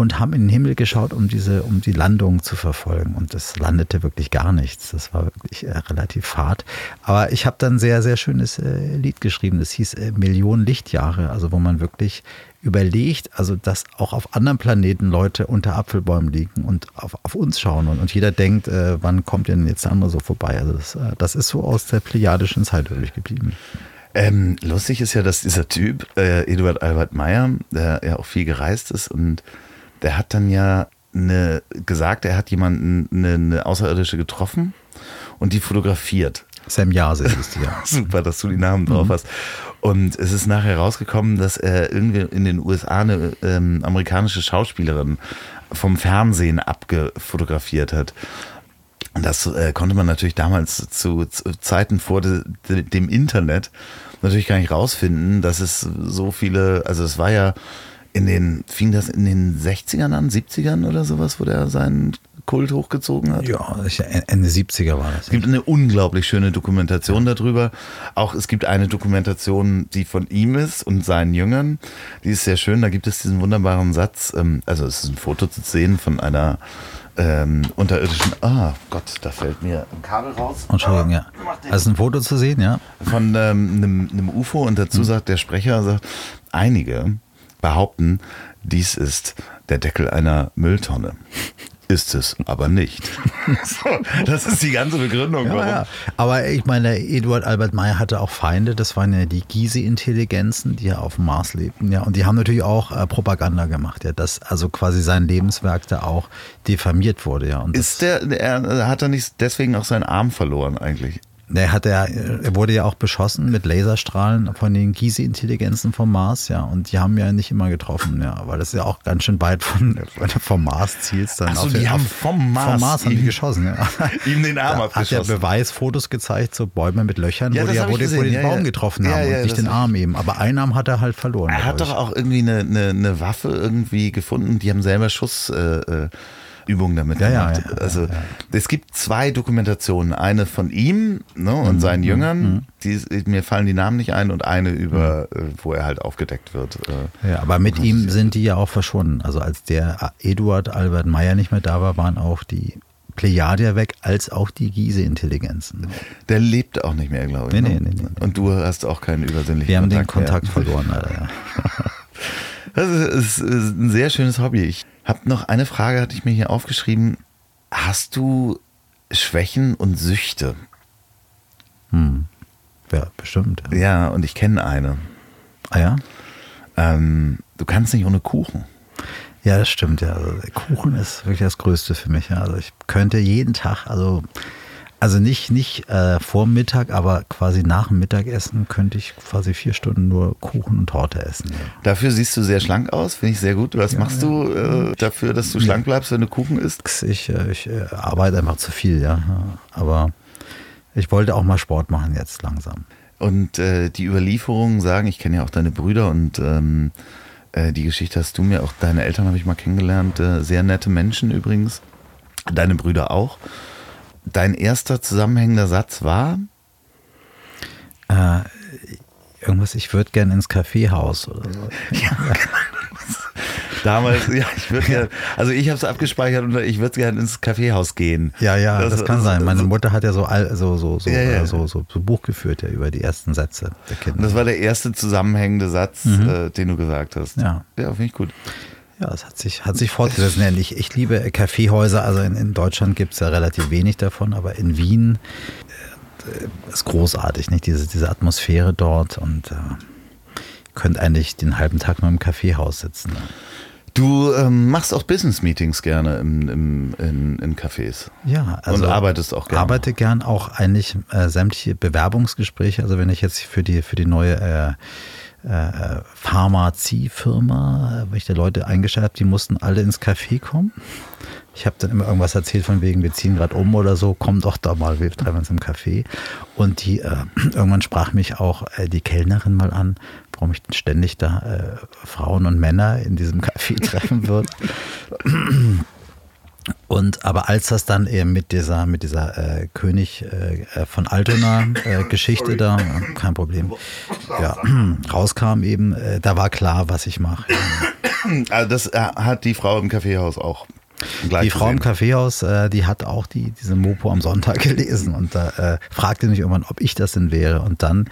und haben in den Himmel geschaut, um diese, um die Landung zu verfolgen. Und das landete wirklich gar nichts. Das war wirklich äh, relativ fad. Aber ich habe dann ein sehr, sehr schönes äh, Lied geschrieben. Das hieß äh, Millionen Lichtjahre, also wo man wirklich überlegt, also dass auch auf anderen Planeten Leute unter Apfelbäumen liegen und auf, auf uns schauen und, und jeder denkt, äh, wann kommt denn jetzt der andere so vorbei? Also das, äh, das ist so aus der plejadischen Zeit wirklich geblieben. Ähm, lustig ist ja, dass dieser Typ, äh, Eduard Albert Meyer, der ja auch viel gereist ist und der hat dann ja eine, gesagt, er hat jemanden, eine, eine Außerirdische getroffen und die fotografiert. Sam Jase ist die ja. [laughs] Super, dass du die Namen drauf hast. Und es ist nachher rausgekommen, dass er irgendwie in den USA eine ähm, amerikanische Schauspielerin vom Fernsehen abgefotografiert hat. Und das äh, konnte man natürlich damals zu, zu Zeiten vor de, de, dem Internet natürlich gar nicht rausfinden, dass es so viele, also es war ja in den, fing das in den 60ern an, 70ern oder sowas, wo der seinen Kult hochgezogen hat? Ja, Ende 70er war das. Es gibt eine unglaublich schöne Dokumentation darüber. Auch es gibt eine Dokumentation, die von ihm ist und seinen Jüngern. Die ist sehr schön. Da gibt es diesen wunderbaren Satz. Ähm, also es ist ein Foto zu sehen von einer ähm, unterirdischen. Ah Gott, da fällt mir ein Kabel raus. Entschuldigung, ja. Also ein Foto zu sehen, ja. Von ähm, einem, einem UFO und dazu sagt der Sprecher, sagt, einige behaupten, dies ist der Deckel einer Mülltonne. Ist es aber nicht. [laughs] so, das ist die ganze Begründung. Ja, warum. ja. Aber ich meine, Eduard Albert Meyer hatte auch Feinde, das waren ja die Gysi-Intelligenzen, die ja auf dem Mars lebten, ja. Und die haben natürlich auch äh, Propaganda gemacht, ja, dass also quasi sein Lebenswerk da auch diffamiert wurde, ja. Und Ist der, er hat er nicht deswegen auch seinen Arm verloren eigentlich? Der hat er, er wurde ja auch beschossen mit Laserstrahlen von den Gysi-Intelligenzen vom Mars, ja. Und die haben ja nicht immer getroffen, ja. Weil das ist ja auch ganz schön weit von, [laughs] vom Mars zielst dann. Ach so, auf die den- haben auf- vom Mars Vom Mars haben die ihm- geschossen, ja. [laughs] ihm den Arm da Hat abgeschossen. er Beweisfotos gezeigt, so Bäume mit Löchern, Ja, wo die, ja, wo die, wo die den ja, Baum ja. getroffen Ja, haben ja, und nicht den Arm eben. Aber einen Arm hat er halt verloren. Er hat doch auch irgendwie eine, eine, eine Waffe irgendwie gefunden. Die haben selber Schuss. Äh, äh, Übungen damit Ja, gemacht. ja, also ja, ja. es gibt zwei Dokumentationen, eine von ihm ne, und Mhm, seinen Jüngern, die, mir fallen die Namen nicht ein, und eine über, äh, wo er halt aufgedeckt wird. Äh, Ja, aber mit ihm sind die ja auch verschwunden. Also als der Eduard Albert Meyer nicht mehr da war, waren auch die Plejadier weg, als auch die Giese-Intelligenzen. Der lebt auch nicht mehr, glaube ich. Nee, ne? nee, nee, nee. Und du hast auch keinen übersinnlichen Wir haben den Kontakt Kontakt mehr. verloren, Alter. [laughs] Das ist, ist, ist ein sehr schönes Hobby. Ich habe noch eine Frage, hatte ich mir hier aufgeschrieben. Hast du Schwächen und Süchte? Hm. Ja, bestimmt. Ja. Ja, und ich kenne eine. Ah ja? Ähm, du kannst nicht ohne Kuchen. Ja, das stimmt, ja. Also, Kuchen ist wirklich das Größte für mich. Ja. Also ich könnte jeden Tag, also, also nicht, nicht äh, vor Mittag, aber quasi nach dem Mittagessen könnte ich quasi vier Stunden nur Kuchen und Torte essen. Ja. Dafür siehst du sehr schlank aus, finde ich sehr gut. Was machst du äh, dafür, dass du schlank bleibst, wenn du Kuchen isst? Ich, äh, ich äh, arbeite einfach zu viel, ja. Ja. Aber ich wollte auch mal Sport machen jetzt langsam. Und äh, die Überlieferungen sagen, ich kenne ja auch deine Brüder und ähm, äh, die Geschichte hast du mir, auch deine Eltern habe ich mal kennengelernt, sehr nette Menschen übrigens, deine Brüder auch. Dein erster zusammenhängender Satz war, Äh, irgendwas, ich würde gerne ins Kaffeehaus oder so. [laughs] [laughs] damals, ja, ich würde gerne, also ich habe es abgespeichert und ich würde gerne ins Kaffeehaus gehen. Ja, ja, das, kann sein. Meine Mutter hat ja so, all- so, so, so, Ja, ja. äh, so, so, so Buch geführt ja über die ersten Sätze der Und Kinder. das war der erste zusammenhängende Satz, äh, den du gesagt hast. Ja. Ja, finde ich gut. Ja, es hat sich, hat sich fortgesetzt. Ich, ich liebe Kaffeehäuser. Also in, in Deutschland gibt es ja relativ wenig davon, aber in Wien äh, ist großartig, nicht? Diese, diese Atmosphäre dort und äh, könnt eigentlich den halben Tag nur im Kaffeehaus sitzen. Ne? Du ähm, machst auch Business-Meetings gerne im, im, in, in Cafés. Ja, also Und arbeitest auch gerne. Arbeite gern auch eigentlich äh, sämtliche Bewerbungsgespräche. Also wenn ich jetzt für die für die neue äh, äh, Pharmaziefirma, wenn ich da Leute eingestellt habe, die mussten alle ins Café kommen. Ich habe dann immer irgendwas erzählt von wegen, wir ziehen gerade um oder so, komm doch da mal, wir treffen uns im Café. Und die äh, [clears throat] irgendwann sprach mich auch äh, die Kellnerin mal an, warum ich ständig da äh, Frauen und Männer in diesem Café [laughs] treffen würde. [clears throat] Und aber als das dann eben mit dieser mit dieser äh, König äh, äh, von Altona äh, [laughs] Geschichte da, kein Problem, ja, [clears throat] rauskam eben, äh, da war klar, was ich mache. [clears throat] Also das äh, hat die Frau im Kaffeehaus auch. gleich Die Frau im gesehen. Kaffeehaus, äh, die hat auch die diese Mopo am Sonntag [laughs] gelesen und da fragte mich irgendwann, ob ich das denn wäre. Und dann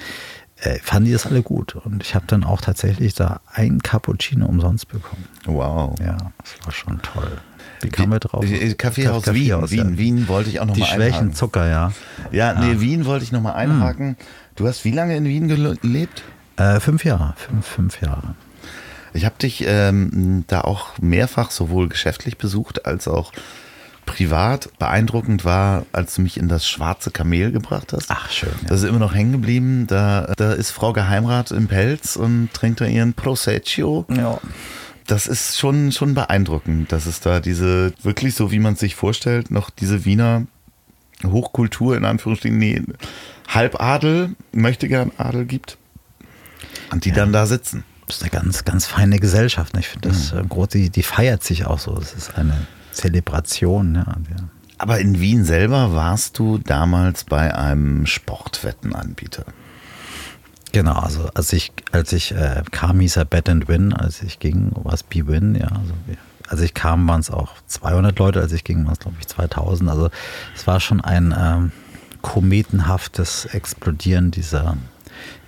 fanden die das alle gut. Und ich habe dann auch tatsächlich da ein Cappuccino umsonst bekommen. Wow. Ja, das war schon toll. Wie kamen wir drauf? Äh, Kaffeehaus, Kaffeehaus, Wien. ja. Wien. Wien wollte ich auch noch Die mal Schwächen, einhaken. Zucker, ja. Ja, nee, Wien wollte ich noch mal einhaken. Du hast wie lange in Wien gele- gelebt? Äh, fünf Jahre, fünf, fünf Jahre. Ich habe dich ähm, da auch mehrfach sowohl geschäftlich besucht als auch privat. Beeindruckend war, als du mich in das schwarze Kamel gebracht hast. Ach, schön. Ja. Das ist immer noch hängen geblieben. Da, da ist Frau Geheimrat im Pelz und trinkt da ihren Prosecco. ja. Das ist schon, schon beeindruckend, dass es da diese, wirklich so wie man es sich vorstellt, noch diese Wiener Hochkultur in Anführungsstrichen, nee, Halbadel, möchte gern Adel gibt. Und die dann da sitzen. Das ist eine ganz, ganz feine Gesellschaft. ne? Ich finde das äh, groß, die, die feiert sich auch so. Es ist eine Zelebration. Ja. Ja. Aber in Wien selber warst du damals bei einem Sportwettenanbieter. Genau, also als ich, als ich äh, kam, hieß er Bet and Win. Als ich ging, war es B-Win. Ja, also als ich kam, waren es auch 200 Leute. Als ich ging, waren es, glaube ich, 2000. Also es war schon ein ähm, kometenhaftes Explodieren dieser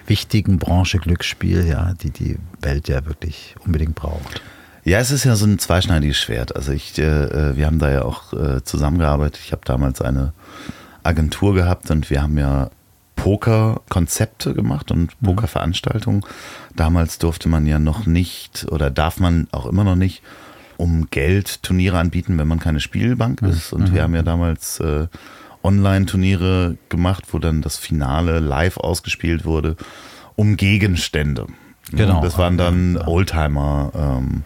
wichtigen Branche Glücksspiel, ja, die die Welt ja wirklich unbedingt braucht. Ja, es ist ja so ein zweischneidiges Schwert. Also ich, äh, wir haben da ja auch äh, zusammengearbeitet. Ich habe damals eine Agentur gehabt und wir haben ja Poker-Konzepte gemacht und Poker-Veranstaltungen. Damals durfte man ja noch nicht oder darf man auch immer noch nicht um Geld Turniere anbieten, wenn man keine Spielbank ist. Und wir haben ja damals äh, Online-Turniere gemacht, wo dann das Finale live ausgespielt wurde, um Gegenstände. Genau. Das waren dann Oldtimer, ähm,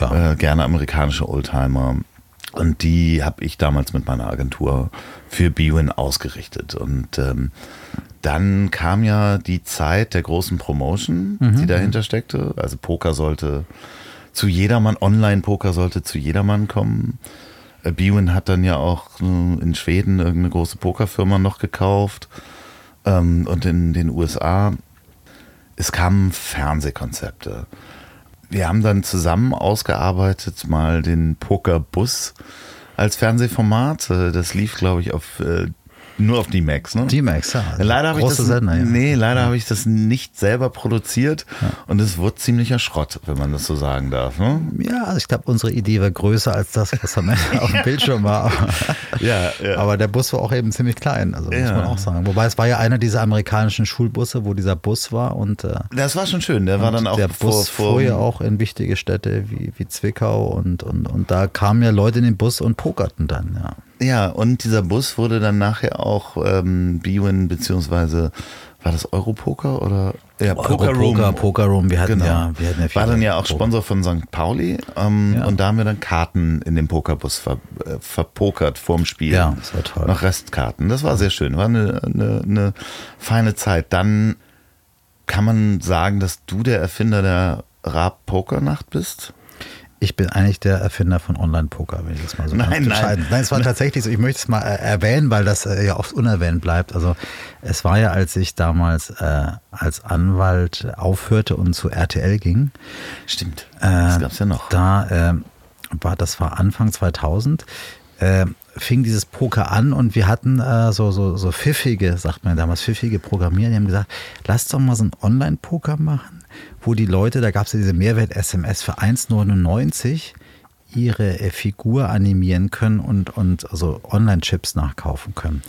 äh, gerne amerikanische Oldtimer. Und die habe ich damals mit meiner Agentur für Bwin ausgerichtet. Und ähm, dann kam ja die Zeit der großen Promotion, die dahinter steckte. Also Poker sollte zu jedermann, Online-Poker sollte zu jedermann kommen. Äh, Bwin hat dann ja auch äh, in Schweden irgendeine große Pokerfirma noch gekauft ähm, und in den USA. Es kamen Fernsehkonzepte. Wir haben dann zusammen ausgearbeitet mal den Pokerbus als Fernsehformat. Äh, Das lief, glaube ich, auf äh, nur auf D-Max, ne? D-Max, ja. Leider habe ich, das, Sender, ja. nee, leider habe ich das nicht selber produziert und es wurde ziemlicher Schrott, wenn man das so sagen darf. Ne? Ja, also ich glaube, unsere Idee war größer als das, was am Ende [laughs] auf dem Bildschirm war. Aber, Ja, ja. aber der Bus war auch eben ziemlich klein, also muss Ja. man auch sagen. Wobei es war ja einer dieser amerikanischen Schulbusse, wo dieser Bus war und äh, Das war schon schön. Der war dann auch der Bus vor fuhr ja auch in wichtige Städte wie, wie Zwickau und, und, und da kamen ja Leute in den Bus und pokerten dann, ja. Ja, und dieser Bus wurde dann nachher auch ähm, Bwin beziehungsweise war das Europoker oder ja, Poker Room. Poker, Poker Room, wir hatten Genau. ja, wir hatten ja War viele dann ja auch. Sponsor von St. Pauli ähm, Ja. und da haben wir dann Karten in dem Pokerbus ver, äh, verpokert vorm Spiel. Ja, das war toll. Noch Restkarten. Das war sehr schön. War eine, eine, eine feine Zeit. Dann kann man sagen, dass du der Erfinder der Raab-Pokernacht bist? Ich bin eigentlich der Erfinder von Online-Poker, wenn ich das mal so Nein, nein. Nein, es war tatsächlich so. Ich möchte es mal äh, erwähnen, weil das äh, ja oft unerwähnt bleibt. Also es war ja, als ich damals äh, als Anwalt aufhörte und zu RTL ging. Stimmt. Äh, das gab's ja noch. Da äh, war, das war Anfang 2000. Äh, fing dieses Poker an und wir hatten äh, so, so, so pfiffige, sagt man damals, pfiffige Programmierer, die haben gesagt, lasst doch mal so ein Online-Poker machen, wo die Leute, da gab es ja diese Mehrwert-SMS für 1,99 ihre äh, Figur animieren können und, und also Online-Chips nachkaufen können.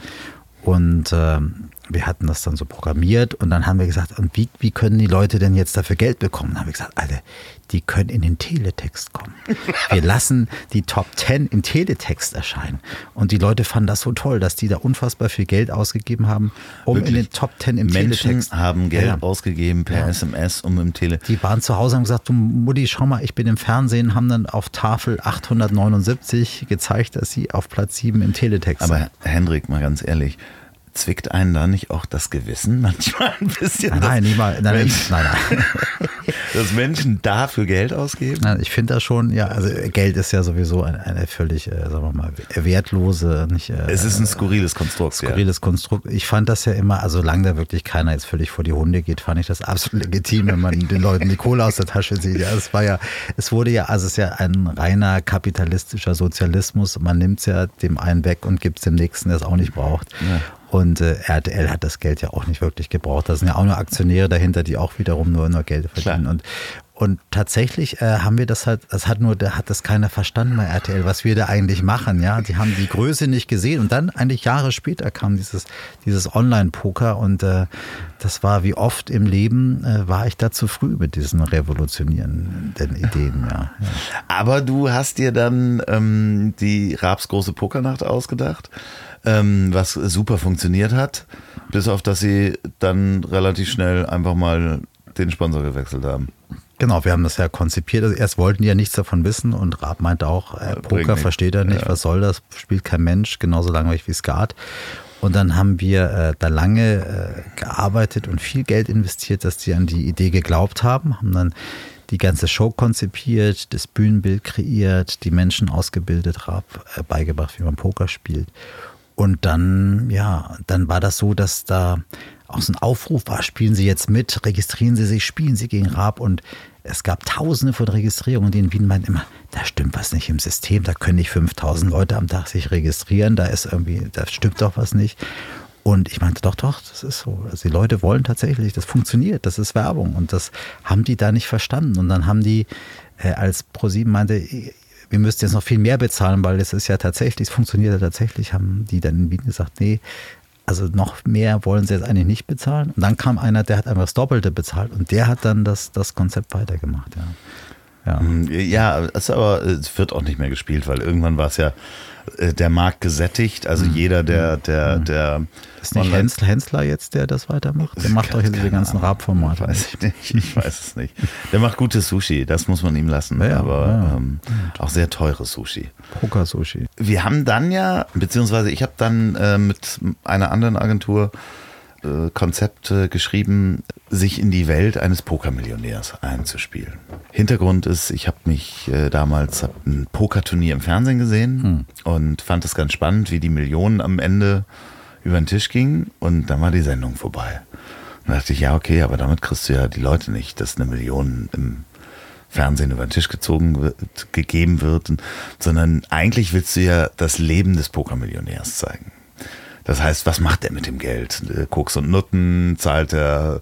Und ähm, wir hatten das dann so programmiert und dann haben wir gesagt, und wie, wie können die Leute denn jetzt dafür Geld bekommen? Dann haben wir gesagt, Alter, die können in den Teletext kommen. [laughs] Wir lassen die Top 10 im Teletext erscheinen. Und die Leute fanden das so toll, dass die da unfassbar viel Geld ausgegeben haben, um in Wirklich? den Top 10 im Menschen Teletext. haben Geld Ja. ausgegeben per Ja. SMS, um im Tele. Die waren zu Hause und haben gesagt, du Mutti, schau mal, ich bin im Fernsehen, haben dann auf Tafel 879 gezeigt, dass sie auf Platz 7 im Teletext sind. Aber Hendrik, mal ganz ehrlich, zwickt einen da nicht auch das Gewissen [laughs] manchmal ein bisschen? Nein, nein, niemals. Nein, Wenn- nein, nein. [laughs] dass Menschen dafür Geld ausgeben? Nein, ich finde das schon, ja, also Geld ist ja sowieso eine, eine völlig, äh, sagen wir mal, wertlose, nicht äh, Es ist ein skurriles Konstrukt. skurriles Konstrukt. Ich fand das ja immer, also solange da wirklich keiner jetzt völlig vor die Hunde geht, fand ich das absolut legitim, wenn man den Leuten die Kohle aus der Tasche sieht. Ja, es war ja, es wurde ja, also es ist ja ein reiner kapitalistischer Sozialismus. Man nimmt es ja dem einen weg und gibt es dem nächsten, der es auch nicht braucht. Ja. Und äh, RTL hat das Geld ja auch nicht wirklich gebraucht. Da sind ja auch nur Aktionäre dahinter, die auch wiederum nur, nur Geld verdienen. Klar. Und, und tatsächlich äh, haben wir das halt, das hat nur, da hat das keiner verstanden bei RTL, was wir da eigentlich machen. Ja, die haben die Größe nicht gesehen. Und dann eigentlich Jahre später kam dieses, dieses Online-Poker und äh, das war wie oft im Leben, äh, war ich da zu früh mit diesen revolutionierenden Ideen. Ja, ja. Aber du hast dir dann ähm, die Raabs große Pokernacht ausgedacht, ähm, was super funktioniert hat, bis auf dass sie dann relativ schnell einfach mal den Sponsor gewechselt haben. Genau, wir haben das ja konzipiert. Also erst wollten die ja nichts davon wissen und Raab meinte auch, äh, Poker versteht er nicht, Ja. was soll das, spielt kein Mensch, genauso langweilig wie Skat. Und dann haben wir äh, da lange äh, gearbeitet und viel Geld investiert, dass die an die Idee geglaubt haben, haben dann die ganze Show konzipiert, das Bühnenbild kreiert, die Menschen ausgebildet, Raab äh, beigebracht, wie man Poker spielt. Und dann, ja, dann war das so, dass da auch so ein Aufruf war, spielen Sie jetzt mit, registrieren Sie sich, spielen Sie gegen Raab. Und es gab tausende von Registrierungen, die in Wien meinten immer, da stimmt was nicht im System, da können nicht 5000 Leute am Tag sich registrieren, da ist irgendwie, da stimmt doch was nicht. Und ich meinte, doch, doch, das ist so. Also die Leute wollen tatsächlich, das funktioniert, das ist Werbung. Und das haben die da nicht verstanden. Und dann haben die, äh, als ProSieben meinte, wir müssten jetzt noch viel mehr bezahlen, weil es ist ja tatsächlich, es funktioniert ja tatsächlich, haben die dann in Wien gesagt, nee, also noch mehr wollen sie jetzt eigentlich nicht bezahlen. Und dann kam einer, der hat einfach das Doppelte bezahlt und der hat dann das, das Konzept weitergemacht, ja. Ja. Ja, es aber es wird auch nicht mehr gespielt, weil irgendwann war es ja äh, der Markt gesättigt. Also jeder, der, der, der Ist nicht Hensler, Hensler jetzt, der das weitermacht? Der macht doch jetzt diese Keine ganzen Ahnung. Raab-Formate. Weiß ich nicht. [laughs] Ich weiß es nicht. Der macht gutes Sushi, das muss man ihm lassen. Ja, aber ja. Ähm, auch sehr teures Sushi. Poker-Sushi. Wir haben dann ja, beziehungsweise ich habe dann äh, mit einer anderen Agentur äh, Konzept äh, geschrieben, sich in die Welt eines Pokermillionärs einzuspielen. Hintergrund ist, ich habe mich äh, damals hab ein Pokerturnier im Fernsehen gesehen hm. und fand es ganz spannend, wie die Millionen am Ende über den Tisch gingen und dann war die Sendung vorbei. Dann dachte ich, ja, okay, aber damit kriegst du ja die Leute nicht, dass eine Million im Fernsehen über den Tisch gezogen wird, gegeben wird, sondern eigentlich willst du ja das Leben des Pokermillionärs zeigen. Das heißt, was macht er mit dem Geld? Koks und Nutten, zahlt er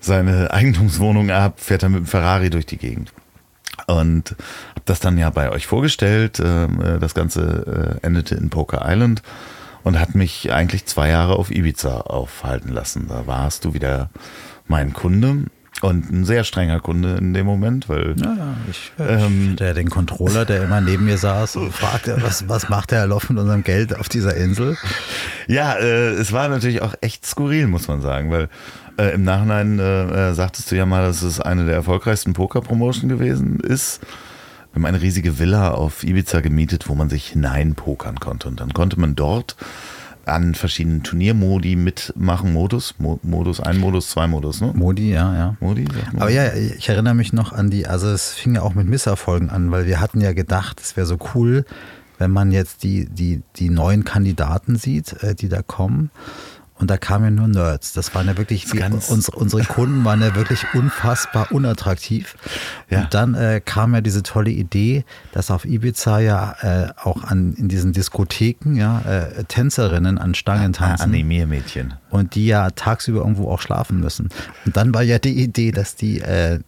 seine Eigentumswohnung ab, fährt er mit dem Ferrari durch die Gegend. Und habe das dann ja bei euch vorgestellt. Ähm, äh, das Ganze äh, endete in Poker Island und hat mich eigentlich zwei Jahre auf Ibiza aufhalten lassen. Da warst du wieder mein Kunde und ein sehr strenger Kunde in dem Moment, weil. Ja, ja ich, ähm, hatte ja den Controller, der immer neben mir saß und fragte, was, was macht der Herr Loff mit unserem Geld auf dieser Insel? Ja, äh, es war natürlich auch echt skurril, muss man sagen, weil äh, im Nachhinein äh, äh sagtest du ja mal, dass es eine der erfolgreichsten Poker-Promotion gewesen ist. Wir haben eine riesige Villa auf Ibiza gemietet, wo man sich hineinpokern konnte. Und dann konnte man dort an verschiedenen Turniermodi mitmachen. Modus, Mo Modus, ein Modus, zwei Modus, ne? Modi, ja, ja. Modi, Aber ja, ich erinnere mich noch an die, also es fing ja auch mit Misserfolgen an, weil wir hatten ja gedacht, es wäre so cool, wenn man jetzt die, die, die neuen Kandidaten sieht, äh, die da kommen. Und da kamen ja nur Nerds. Das waren ja wirklich, die, unsere, unsere Kunden waren ja wirklich unfassbar unattraktiv. Ja. Und dann äh, kam ja diese tolle Idee, dass auf Ibiza ja äh, auch an, in diesen Diskotheken ja äh, Tänzerinnen an Stangen tanzen. Animiermädchen. Und die ja tagsüber irgendwo auch schlafen müssen. Und dann war ja die Idee, dass die äh,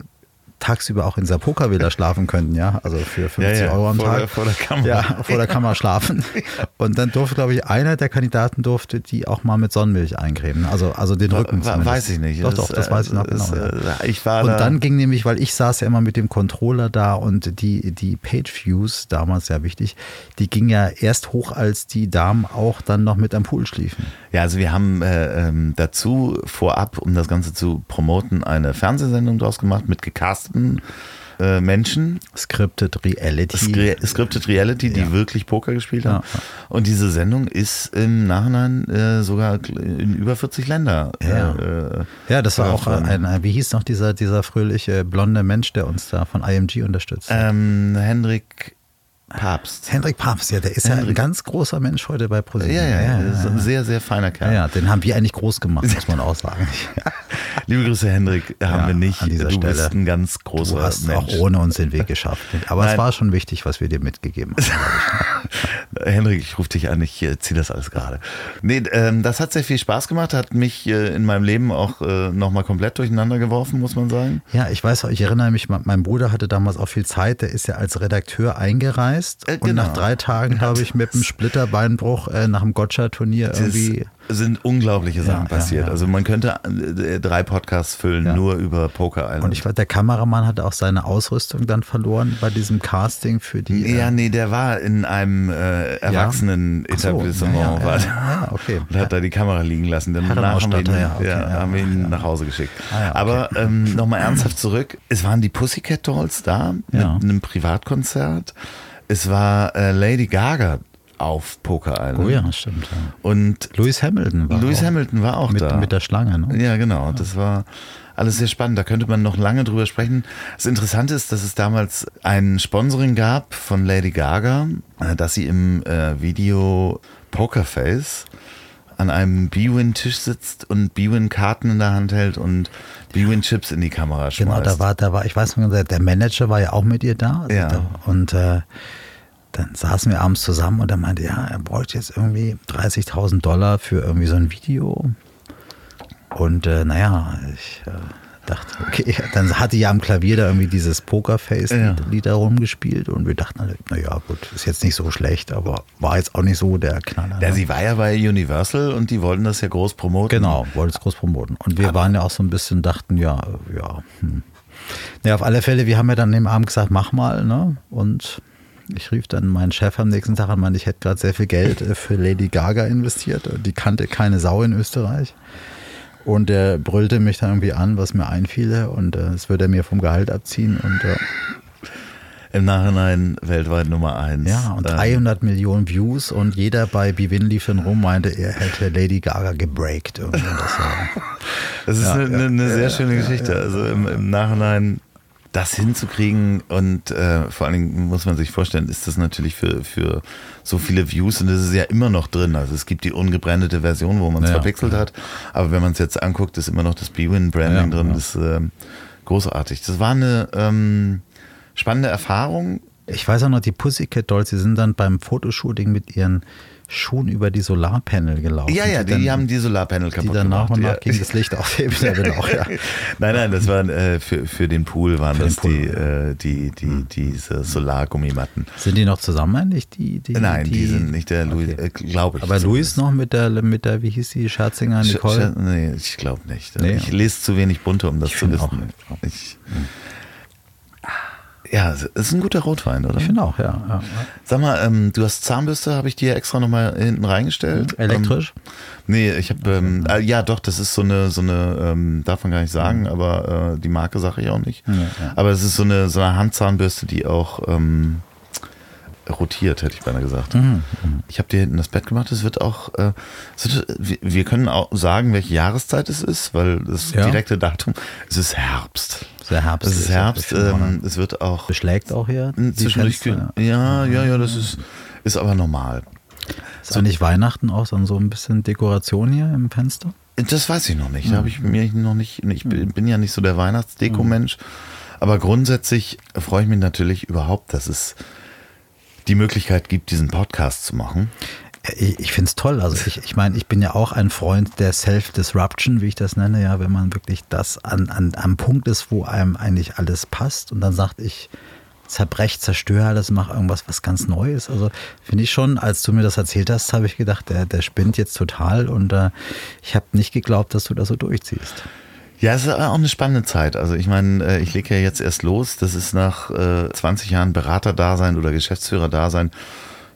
tagsüber auch in dieser Pokervilla schlafen könnten, ja, also für 50 ja, ja, Euro am vor Tag. Der, vor der Kamera. Ja, vor der Kamera schlafen. [laughs] Und dann durfte, glaube ich, einer der Kandidaten durfte die auch mal mit Sonnenmilch eincremen, also, also den Rücken zumindest. Weiß ich nicht. Doch, doch, das, weiß ich noch genau. Ist, ich war und da dann ging nämlich, weil ich saß ja immer mit dem Controller da und die, die Page Views, damals sehr wichtig, die ging ja erst hoch, als die Damen auch dann noch mit am Pool schliefen. Ja, also wir haben äh, ähm, dazu vorab, um das Ganze zu promoten, eine Fernsehsendung draus gemacht mit gecasteten äh, Menschen. Scripted Reality. Skri Scripted Reality, die ja. wirklich Poker gespielt haben. Ja. Und diese Sendung ist im Nachhinein äh, sogar in über 40 Länder. Ja, äh, ja das war auch ein, wie hieß noch dieser, dieser fröhliche blonde Mensch, der uns da von IMG unterstützt? Ähm, Hendrik Papst. Hendrik Papst, ja, der ist Hendrik. ja ein ganz großer Mensch heute bei ProSieben. Ja, ja, ja, ja, sehr, sehr feiner Kerl. Ja, den haben wir eigentlich groß gemacht, muss man auch sagen. [laughs] [laughs] Liebe Grüße, Hendrik, haben wir nicht. An dieser du Stelle. bist ein ganz großer Du hast Mensch. auch ohne uns den Weg geschafft. Aber Nein. es war schon wichtig, was wir dir mitgegeben haben. [laughs] Hendrik, ich rufe dich an, ich äh, ziehe das alles gerade. Nee, ähm, das hat sehr viel Spaß gemacht, hat mich äh, in meinem Leben auch äh, nochmal komplett durcheinander geworfen, muss man sagen. Ja, ich weiß, ich erinnere mich, mein Bruder hatte damals auch viel Zeit, der ist ja als Redakteur eingereist äh, genau. und nach drei Tagen, glaube ich, mit einem Splitterbeinbruch äh, nach dem Gotcha-Turnier irgendwie sind unglaubliche Sachen ja, passiert. Ja, ja. Also man könnte äh, drei Podcasts füllen, nur über Poker Island. Und ich weiß, der Kameramann hatte auch seine Ausrüstung dann verloren bei diesem Casting für die. Ja, äh, nee, der war in einem äh, Erwachsenen-Etablissement. So, ja, okay. Und hat da die Kamera liegen lassen. Dann danach haben wir ihn, okay, haben wir ihn nach Hause geschickt. Ah, okay. Aber ähm, nochmal ernsthaft zurück. Es waren die Pussycat Dolls da mit einem Privatkonzert. Es war äh, Lady Gaga auf Poker Island. Oh ja, stimmt. Ja. Und Lewis Hamilton war Lewis auch Hamilton war auch mit, da. Mit der Schlange, ne? Ja, genau. Das war alles sehr spannend. Da könnte man noch lange drüber sprechen. Das Interessante ist, dass es damals ein Sponsoring gab von Lady Gaga, äh, dass sie im äh, Video Pokerface an einem B-Win-Tisch sitzt und B-Win-Karten in der Hand hält und B-Win-Chips in die Kamera schmeißt. Genau, da war, da war, ich weiß nicht, der Manager war ja auch mit ihr da. Also ja. Da, und äh, dann saßen wir abends zusammen und er meinte, ja, er bräuchte jetzt irgendwie 30.000 Dollar für irgendwie so ein Video. Und äh, naja, ich äh, dachte, okay, [laughs] dann hatte ja am Klavier da irgendwie dieses Pokerface-Lied ja. rumgespielt und wir dachten, naja, gut, ist jetzt nicht so schlecht, aber war jetzt auch nicht so der Knaller. Ja, ne? sie war ja bei Universal und die wollten das ja groß promoten. Genau, wollten es groß promoten. Und wir aber waren ja auch so ein bisschen, dachten, ja, ja, hm. Ja, auf alle Fälle, wir haben ja dann dem Abend gesagt, mach mal, ne? Und ich rief dann meinen Chef am nächsten Tag an, meinte, ich hätte gerade sehr viel Geld äh, für Lady Gaga investiert. Die kannte keine Sau in Österreich. Und er brüllte mich dann irgendwie an, was mir einfiele. Und äh, das würde er mir vom Gehalt abziehen. Und äh, Im Nachhinein weltweit Nummer eins. Ja, und 300 ähm. Millionen Views und jeder bei Bivin lief dann rum, meinte, er hätte Lady Gaga gebreakt. Das, [laughs] das, ist ja, eine, ja, eine, sehr schöne Geschichte. Also im, im Nachhinein das hinzukriegen und äh, vor allen Dingen muss man sich vorstellen, ist das natürlich für, für so viele Views und das ist ja immer noch drin. Also es gibt die ungebrandete Version, wo man es ja, verpixelt hat, aber wenn man es jetzt anguckt, ist immer noch das B-Win-Branding ja, drin. Das ist äh, großartig. Das war eine ähm, spannende Erfahrung. Ich weiß auch noch, die Pussycat Dolls, die sind dann beim Fotoshooting mit ihren schon über die Solarpanel gelaufen. Ja, ja, die, die dann, haben die Solarpanel kaputt die dann gemacht. nach und nach ja. ging das Licht auf auch, ja. [laughs] Nein, nein, das waren äh, für, für den Pool waren für das Pool. Die, äh, die, die, hm. diese Solargummimatten. Sind die noch zusammen eigentlich? Die, die, nein, die, die sind nicht der Louis, okay. äh, glaube ich. Aber Louis noch mit der, mit der, wie hieß die, Scherzinger Nicole? Sch nee, ich glaube nicht. Nee. Ich lese zu wenig bunte, um das ich zu wissen. Auch, ich, hm. Ja, ist ein guter Rotwein, oder? Ich finde auch, ja, ja, Sag mal, ähm, du hast Zahnbürste, habe ich dir extra nochmal hinten reingestellt. Mhm. Elektrisch? Ähm, nee, ich habe, ähm, äh, ja doch, das ist so eine, so eine, ähm, darf man gar nicht sagen, mhm. aber äh, die Marke sage ich auch nicht. Ja, ja. Aber es ist so eine, so eine Handzahnbürste, die auch ähm, rotiert, hätte ich beinahe gesagt. Mhm. mhm. Ich habe dir hinten das Bett gemacht. Es wird auch, äh, es wird, wir können auch sagen, welche Jahreszeit es ist, weil das ja. direkte Datum, es ist Herbst. Der Herbst. Es ist Herbst. Ähm, es wird auch. Beschlägt auch hier. Zwischendurch. Ja, ja, ja, das ist, ist aber normal. Ist so nicht Weihnachten auch so ein bisschen Dekoration hier im Fenster? Das weiß ich noch nicht. Da habe ich mir noch nicht. Ich bin ja nicht so der Weihnachtsdeko-Mensch. Aber grundsätzlich freue ich mich natürlich überhaupt, dass es die Möglichkeit gibt, diesen Podcast zu machen. Ich, finde es toll. Also ich, ich meine, ich bin ja auch ein Freund der Self-Disruption, wie ich das nenne, ja, wenn man wirklich das an, an, am Punkt ist, wo einem eigentlich alles passt und dann sagt, ich zerbrech, zerstöre alles, mache irgendwas, was ganz Neues. Also finde ich schon, als du mir das erzählt hast, habe ich gedacht, der, der spinnt jetzt total und äh, ich habe nicht geglaubt, dass du das so durchziehst. Ja, es ist auch eine spannende Zeit. Also ich meine, äh, ich lege ja jetzt erst los. Das ist nach 20 äh, Jahren Beraterdasein oder Geschäftsführerdasein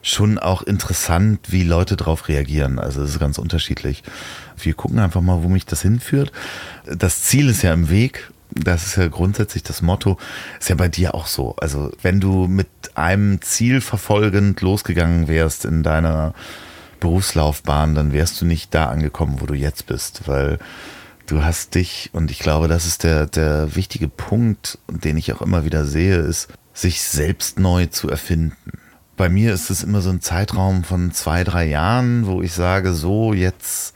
schon auch interessant, wie Leute darauf reagieren. Also es ist ganz unterschiedlich. Wir gucken einfach mal, wo mich das hinführt. Das Ziel ist ja im Weg. Das ist ja grundsätzlich das Motto. Ist ja bei dir auch so. Also wenn du mit einem Ziel verfolgend losgegangen wärst in deiner Berufslaufbahn, dann wärst du nicht da angekommen, wo du jetzt bist, weil du hast dich, und ich glaube, das ist der, der wichtige Punkt, den ich auch immer wieder sehe, ist, sich selbst neu zu erfinden. Bei mir ist es immer so ein Zeitraum von zwei, drei Jahren, wo ich sage, so jetzt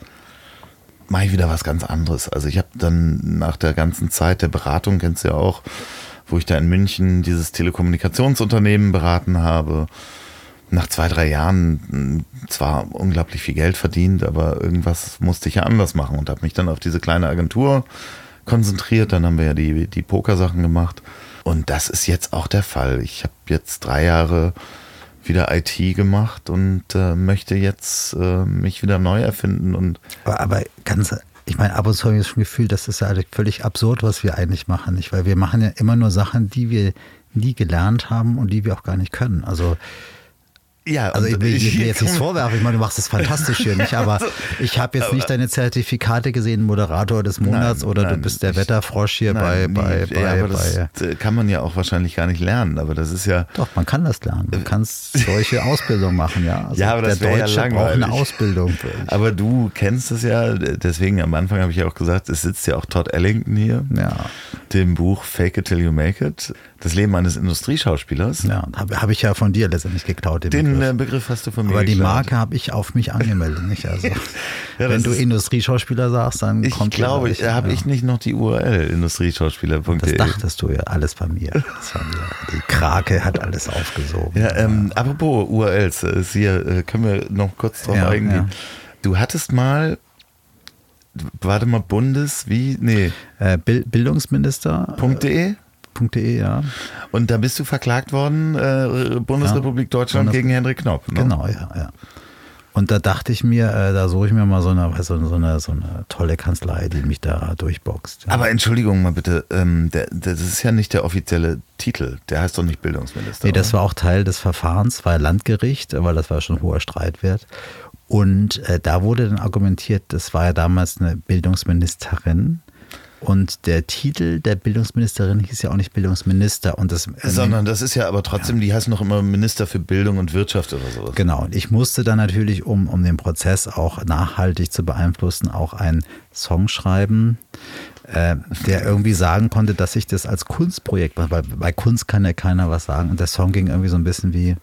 mache ich wieder was ganz anderes. Also ich habe dann nach der ganzen Zeit der Beratung, kennst du ja auch, wo ich da in München dieses Telekommunikationsunternehmen beraten habe, nach zwei, drei Jahren hm, zwar unglaublich viel Geld verdient, aber irgendwas musste ich ja anders machen und habe mich dann auf diese kleine Agentur konzentriert. Dann haben wir ja die, die Pokersachen gemacht. Und das ist jetzt auch der Fall. Ich habe jetzt drei Jahre wieder IT gemacht und äh, möchte jetzt äh, mich wieder neu erfinden. Und aber, aber ganz, ich meine, ab und zu habe ich das Gefühl, das ist ja völlig absurd, was wir eigentlich machen. Nicht? Weil wir machen ja immer nur Sachen, die wir nie gelernt haben und die wir auch gar nicht können. Also ja, also ich will, ich will jetzt nichts vorwerfen, ich meine, du machst es fantastisch hier nicht, aber [laughs] ich habe jetzt nicht deine Zertifikate gesehen, Moderator des Monats nein, oder nein, du bist der ich, Wetterfrosch hier nein, bei, bei, ja, aber bei, das kann man ja auch wahrscheinlich gar nicht lernen, aber das ist ja... Doch, man kann das lernen, du kannst solche [laughs] Ausbildung machen, ja. Also ja, aber das der Deutsche ja braucht eine Ausbildung. [laughs] Aber du kennst es ja, deswegen am Anfang habe ich ja auch gesagt, es sitzt ja auch Todd Ellington hier, ja. dem Buch Fake It Till You Make It, das Leben eines Industrieschauspielers. Ja, habe hab ich ja von dir letztendlich geklaut. Den, den Begriff. Begriff. hast du von mir Aber geklaut. die Marke habe ich auf mich angemeldet. Nicht? [laughs] Also, ja, wenn du Industrieschauspieler sagst, dann ich kommt glaube, ich, habe ja. ich nicht noch die URL industrieschauspieler.de. Das dachtest du ja, alles bei mir. Mir. Die Krake hat alles aufgesogen. Ja, ähm, apropos URLs, ist hier äh, können wir noch kurz drauf ja, eingehen. Du hattest mal warte mal, Bundes, wie? Nee. Äh, Bildungsminister.de? Www.ftf.de, ja. Und da bist du verklagt worden, äh, Bundesrepublik ja, Deutschland gegen Henrik Knopp. Ne? Genau, ja, ja. Und da dachte ich mir, äh, da suche ich mir mal so eine, so, eine, so eine tolle Kanzlei, die mich da durchboxt. Ja. Aber Entschuldigung mal bitte, ähm, der, das ist ja nicht der offizielle Titel. Der heißt doch nicht Bildungsminister. Nee, das war auch Teil des Verfahrens, war Landgericht, weil das war schon hoher Streitwert. Und äh, da wurde dann argumentiert, das war ja damals eine Bildungsministerin Und der Titel der Bildungsministerin hieß ja auch nicht Bildungsminister. Und das, äh, Sondern das ist ja aber trotzdem, ja. die heißen noch immer Minister für Bildung und Wirtschaft oder sowas. Genau. Und ich musste dann natürlich, um, um den Prozess auch nachhaltig zu beeinflussen, auch einen Song schreiben, äh, der irgendwie sagen konnte, dass ich das als Kunstprojekt mache. Weil bei Kunst kann ja keiner was sagen. Und der Song ging irgendwie so ein bisschen wie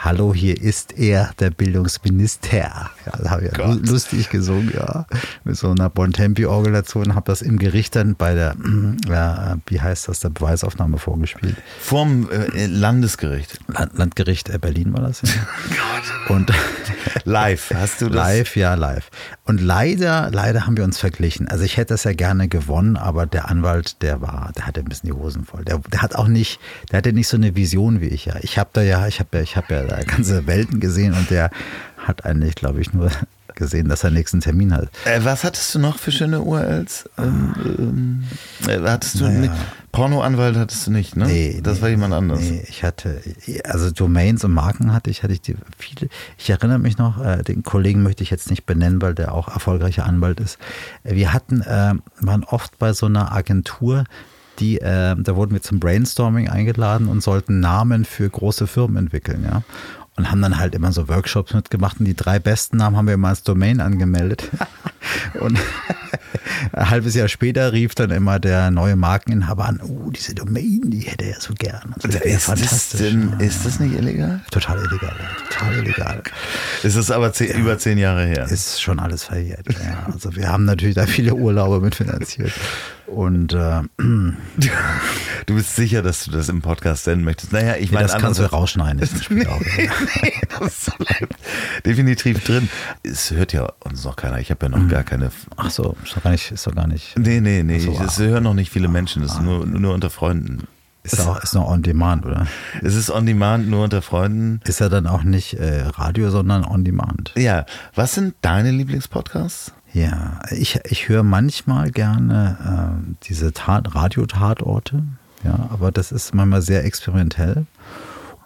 Hallo, hier ist er, der Bildungsminister. Ja, da habe ich ja lustig gesungen, ja. Mit so einer Bontempi-Orgel dazu und habe das im Gericht dann bei der, [clears throat] ja, wie heißt das, der Beweisaufnahme vorgespielt. Vorm äh, Landesgericht. Land, Landgericht äh, Berlin war das. Ja. [laughs] und live, hast du das? Live, ja, live. Und leider, leider haben wir uns verglichen. Also ich hätte das ja gerne gewonnen, aber der Anwalt, der war, der hatte ein bisschen die Hosen voll. Der, der hat auch nicht, der hatte nicht so eine Vision wie ich ja. Ich habe da ja, ich habe ja, ich habe ja da ganze Welten gesehen und der hat eigentlich, glaube ich, nur gesehen, dass er nächsten Termin hat. Äh, was hattest du noch für schöne URLs? Ähm, äh, hattest du naja. Pornoanwalt hattest du nicht, ne? Nee, das nee, war jemand anderes. Nee, ich hatte, also Domains und Marken hatte ich, hatte ich die viele. Ich erinnere mich noch, äh, den Kollegen möchte ich jetzt nicht benennen, weil der auch erfolgreicher Anwalt ist. Wir hatten, äh, waren oft bei so einer Agentur, die, äh, da wurden wir zum Brainstorming eingeladen und sollten Namen für große Firmen entwickeln, ja. Und haben dann halt immer so Workshops mitgemacht und die drei besten Namen haben wir immer als Domain angemeldet. [laughs] und ein halbes Jahr später rief dann immer der neue Markeninhaber an, oh, diese Domain, die hätte er so gern. Das ist, fantastisch. Das denn, ist das nicht illegal? Total illegal, total illegal. Ist es aber zehn, ja. über zehn Jahre her? Ist schon alles verjährt. Ja. Also wir haben natürlich da viele Urlaube mitfinanziert. Und äh, [laughs] du bist sicher, dass du das im Podcast senden möchtest. Naja, ich nee, meine, das kannst du rausschneiden. Das [laughs] nee, nee, das bleibt definitiv drin. Es hört ja uns noch keiner. Ich habe ja noch mhm. gar keine. Ach so, ist doch gar nicht. Ist doch gar nicht. Nee, nee, nee. So, es hören noch nicht viele Menschen. Das ist nur, nur unter Freunden. Ist, auch, ist noch on demand, oder? Es ist on demand, nur unter Freunden. Ist ja dann auch nicht äh, Radio, sondern on demand. Ja. Was sind deine Lieblingspodcasts? Ja, ich, ich höre manchmal gerne äh, diese Tat, Radiotatorte, ja, aber das ist manchmal sehr experimentell.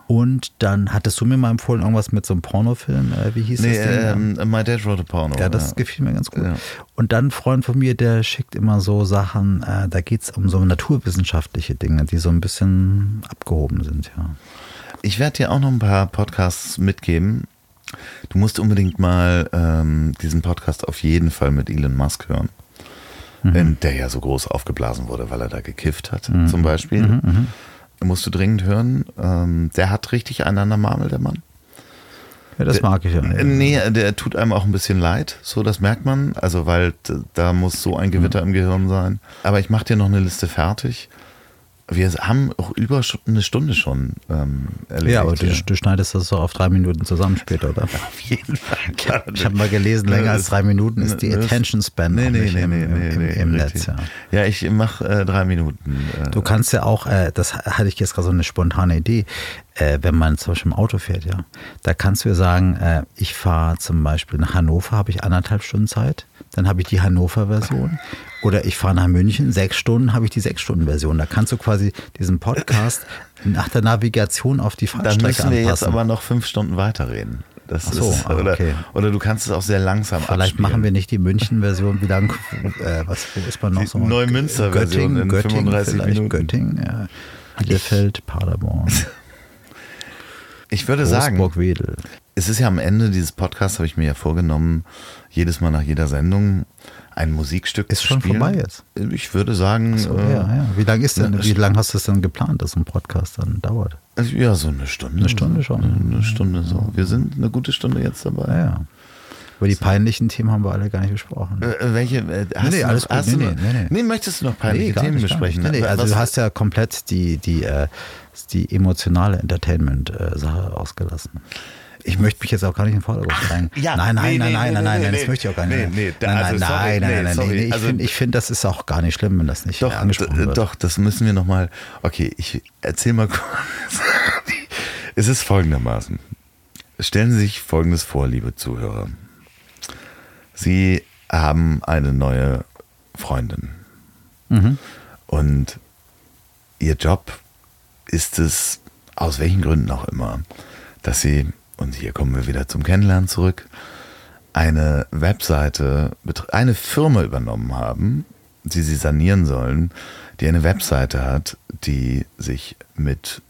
Und dann hattest du mir mal empfohlen, irgendwas mit so einem Pornofilm, äh, wie hieß nee, das denn? Ähm, My Dad Wrote a Porno. Ja, das ja. gefiel mir ganz gut. Ja. Und dann ein Freund von mir, der schickt immer so Sachen, äh, da geht es um so naturwissenschaftliche Dinge, die so ein bisschen abgehoben sind, ja. Ich werde dir auch noch ein paar Podcasts mitgeben. Du musst unbedingt mal ähm, diesen Podcast auf jeden Fall mit Elon Musk hören. Mhm. Der ja so groß aufgeblasen wurde, weil er da gekifft hat, mhm. zum Beispiel. Mhm, mhm. musst du dringend hören. Ähm, der hat richtig einander Marmel, der Mann. Ja, das der, mag ich ja nicht. Nee, der tut einem auch ein bisschen leid, so das merkt man. Also, weil da muss so ein Gewitter mhm. im Gehirn sein. Aber ich mache dir noch eine Liste fertig. Wir haben auch über eine Stunde schon ähm, erlebt. Ja, aber du, du, schneidest das so auf drei Minuten zusammen später, oder? [laughs] Auf jeden Fall. Ich habe mal gelesen, länger als drei Minuten ist die Attention Span nee, nee, nee, im, nee, im, im, im Netz. Ja. ja, ich mache äh, drei Minuten. Äh, du kannst ja auch, äh, das hatte ich jetzt gerade so eine spontane Idee, äh, wenn man zum Beispiel im Auto fährt, ja. Da kannst du ja sagen, äh, ich fahre zum Beispiel nach Hannover, habe ich anderthalb Stunden Zeit dann habe ich die Hannover-Version. Oder ich fahre nach München, sechs Stunden, habe ich die Sechs-Stunden-Version. Da kannst du quasi diesen Podcast [laughs] nach der Navigation auf die Fahrstrecke anpassen. Dann müssen wir anpassen. jetzt aber noch fünf Stunden weiterreden. Das Ach so, ist, ah, oder, okay. oder du kannst es auch sehr langsam Vielleicht abspielen. machen wir nicht die München-Version. Wie lang, äh, was, wo ist man noch die so? Neumünster-Version in Göttingen, 35 Minuten. Göttingen, ja. Bielefeld, Paderborn. [laughs] Ich würde sagen, es ist ja am Ende dieses Podcasts, habe ich mir ja vorgenommen, jedes Mal nach jeder Sendung ein Musikstück ist schon spielen. vorbei jetzt. Ich würde sagen. So, äh, ja, ja. Wie lange ist denn, wie lange hast du es denn geplant, dass ein Podcast dann dauert? Ja, so eine Stunde. Eine Stunde schon. Eine Stunde so. Wir sind eine gute Stunde jetzt dabei. Ja, ja. Über die peinlichen Themen haben wir alle gar nicht gesprochen. Äh, welche? Äh, hast nee, nee, alles noch, gut. Nee, nee, nee, nee. nee, möchtest du noch peinliche Themen nicht, besprechen? Nee, also Was? du hast ja komplett die, die, äh, die emotionale Entertainment-Sache ausgelassen. Ich möchte mich jetzt auch gar nicht in den Vordergrund drängen. Ja, nein, nein, nee, nein, nee, nein, nee, nein, nein, nein, das möchte ich auch gar nicht. Nee, nee, nein, also, nein, sorry, nein, nein, nein, sorry. nee, ich also, finde, find, das ist auch gar nicht schlimm, wenn das nicht doch, angesprochen wird. Doch, das müssen wir nochmal. Okay, ich erzähle mal kurz. [laughs] es ist folgendermaßen. Stellen Sie sich Folgendes vor, liebe Zuhörer. Sie haben eine neue Freundin. Mhm. Und Ihr Job ist es, aus welchen Gründen auch immer, dass Sie und hier kommen wir wieder zum Kennenlernen zurück, eine Webseite, eine Firma übernommen haben, die sie sanieren sollen, die eine Webseite hat, die sich mit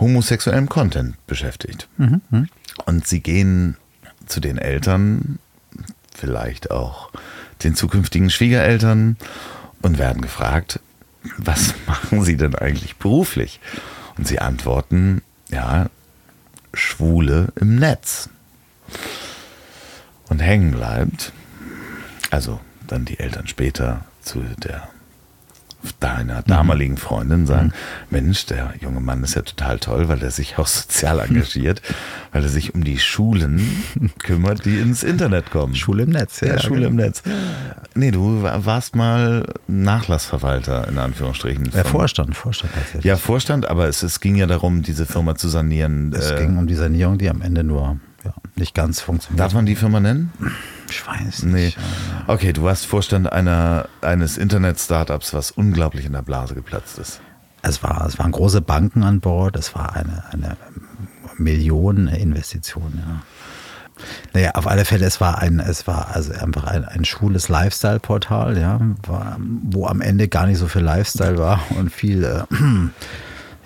homosexuellem Content beschäftigt. Mhm. Und sie gehen zu den Eltern, vielleicht auch den zukünftigen Schwiegereltern und werden gefragt, was [laughs] machen sie denn eigentlich beruflich? Und sie antworten, ja, Schwule im Netz. Und hängen bleibt, also dann die Eltern später zu der deiner damaligen Freundin sagen, Mensch, der junge Mann ist ja total toll, weil er sich auch sozial engagiert, weil er sich um die Schulen [laughs] kümmert, die ins Internet kommen. Schule im Netz, Ja, Schule im Netz. Nee, du warst mal Nachlassverwalter, in Anführungsstrichen. Von- Vorstand, Vorstand tatsächlich. Ja, Vorstand, aber es, es ging ja darum, diese Firma zu sanieren. Es Äh, ging um die Sanierung, die am Ende nur ja, nicht ganz funktioniert. darf man die Firma nennen? Ich weiß Nee. nicht. Okay, du warst Vorstand einer, eines Internet-Startups, was unglaublich in der Blase geplatzt ist. Es, war, es waren große Banken an Bord, es war eine, eine Millioneninvestition, ja. Naja, auf alle Fälle, es war ein, es war also einfach ein, ein schwules Lifestyle-Portal, ja, war, wo am Ende gar nicht so viel Lifestyle war und viel, äh,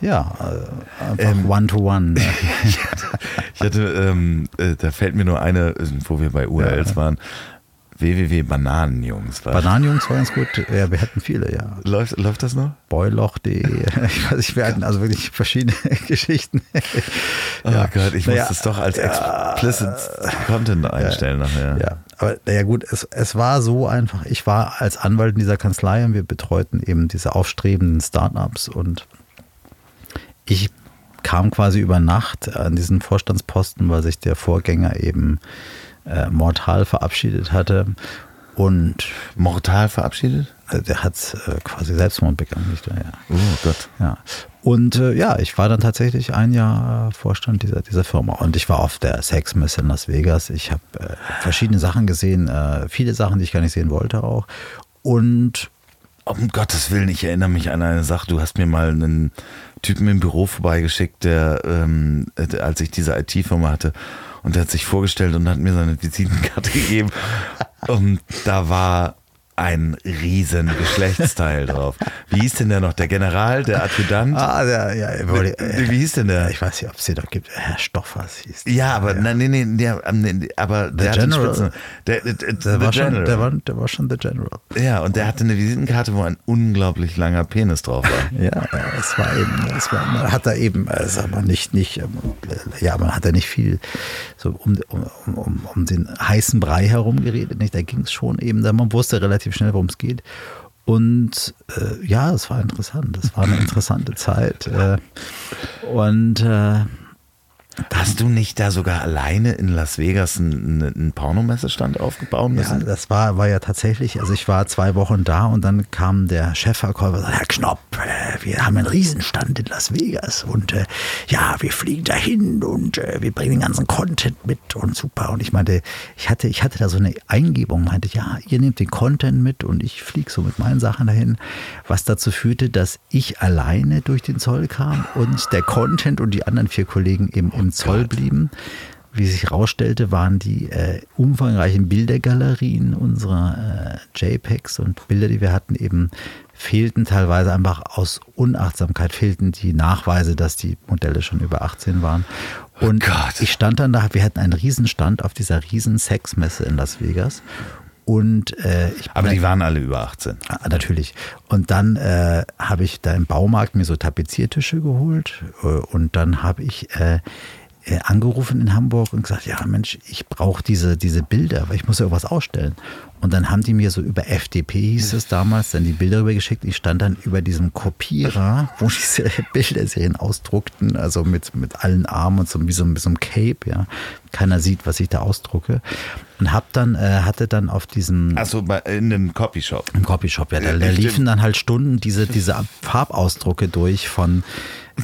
ja, äh, einfach Ähm, One-to-One. ja. [laughs] Ich hatte, ähm, äh, da fällt mir nur eine, äh, wo wir bei URLs waren, www.bananenjungs. Bananenjungs war ganz gut, ja, wir hatten viele, ja. Läuft, läuft das noch? Boyloch.de, [laughs] ich weiß nicht, wir hatten also wirklich verschiedene [laughs] Geschichten. Oh Gott, ich Naja, muss das doch als explicit Content einstellen nachher. Ja, aber naja gut, es, es war so einfach. Ich war als Anwalt in dieser Kanzlei und wir betreuten eben diese aufstrebenden Startups und ich kam quasi über Nacht an diesen Vorstandsposten, weil sich der Vorgänger eben äh, mortal verabschiedet hatte und Mortal verabschiedet? äh, der hat äh, quasi Selbstmord begangen. Nicht, wahr? ja. Oh Gott. Ja. Und äh, ja, ich war dann tatsächlich ein Jahr äh, Vorstand dieser, dieser Firma. Und ich war auf der Sexmesse in Las Vegas. Ich habe äh, verschiedene Sachen gesehen, äh, viele Sachen, die ich gar nicht sehen wollte auch. Und Um Gottes Willen, ich erinnere mich an eine Sache. Du hast mir mal einen Typen im Büro vorbeigeschickt, der, ähm, äh, als ich diese IT-Firma hatte, und der hat sich vorgestellt und hat mir seine Visitenkarte [laughs] gegeben. Und da war ein riesen Geschlechtsteil [laughs] drauf. Wie hieß denn der noch? Der General, der Adjutant? ah, der, ja, Wie- wie hieß denn der? Ich weiß nicht, ob es den noch gibt. Herr Stoffers hieß der. Ja, aber nein, nee, nee, der, ähm, aber der hatte einen General. Spitzen- Der, der, der, Der war, the schon, General. der, war, der war schon der General. ja, und der hatte eine Visitenkarte, wo ein unglaublich langer Penis drauf war. [laughs] Ja, ja, es war eben, es war, man hat da eben, äh, sag mal, nicht, nicht, ähm, äh, ja, man hat da nicht viel so um, um, um, um den heißen Brei herum geredet, nicht? Da ging es schon eben, da man wusste relativ schnell, worum es geht. Und äh, ja, es war interessant. Es war eine interessante Zeit. Äh, und äh, Hast du nicht da sogar alleine in Las Vegas einen, einen Pornomessestand aufgebaut Ja, das war, war ja tatsächlich, also ich war zwei Wochen da und dann kam der Chefverkäufer und sagte, Herr Knopp, äh, wir haben einen Riesenstand in Las Vegas und äh, ja, wir fliegen dahin und äh, wir bringen den ganzen Content mit und super. Und ich meinte, ich hatte, ich hatte da so eine Eingebung, meinte, ja, ihr nehmt den Content mit und ich fliege so mit meinen Sachen dahin, was dazu führte, dass ich alleine durch den Zoll kam und der Content und die anderen vier Kollegen eben im Zoll blieben. Wie sich herausstellte, waren die äh, umfangreichen Bildergalerien unserer äh, JPEGs und Bilder, die wir hatten, eben fehlten teilweise einfach aus Unachtsamkeit, fehlten die Nachweise, dass die Modelle schon über 18 waren. Und Gott. ich stand dann da, wir hatten einen Riesenstand auf dieser riesen Sexmesse in Las Vegas. Und äh, Aber die waren alle über 18. Ah, Natürlich. Und dann äh, habe ich da im Baumarkt mir so Tapeziertische geholt äh, und dann habe ich äh, äh, angerufen in Hamburg und gesagt, ja Mensch, ich brauche diese, diese Bilder, weil ich muss ja irgendwas ausstellen. Und dann haben die mir so über FDP hieß es damals, dann die Bilder rübergeschickt. Ich stand dann über diesem Kopierer, wo diese [laughs] Bilderserien ausdruckten, also mit, mit allen Armen und so wie so, wie so einem Cape, ja. Keiner sieht, was ich da ausdrucke. Und hab dann, äh, hatte dann auf diesem Achso, in einem Copyshop. im Copyshop, ja. Da, Ja, da liefen dann halt Stunden diese, diese Farbausdrucke durch von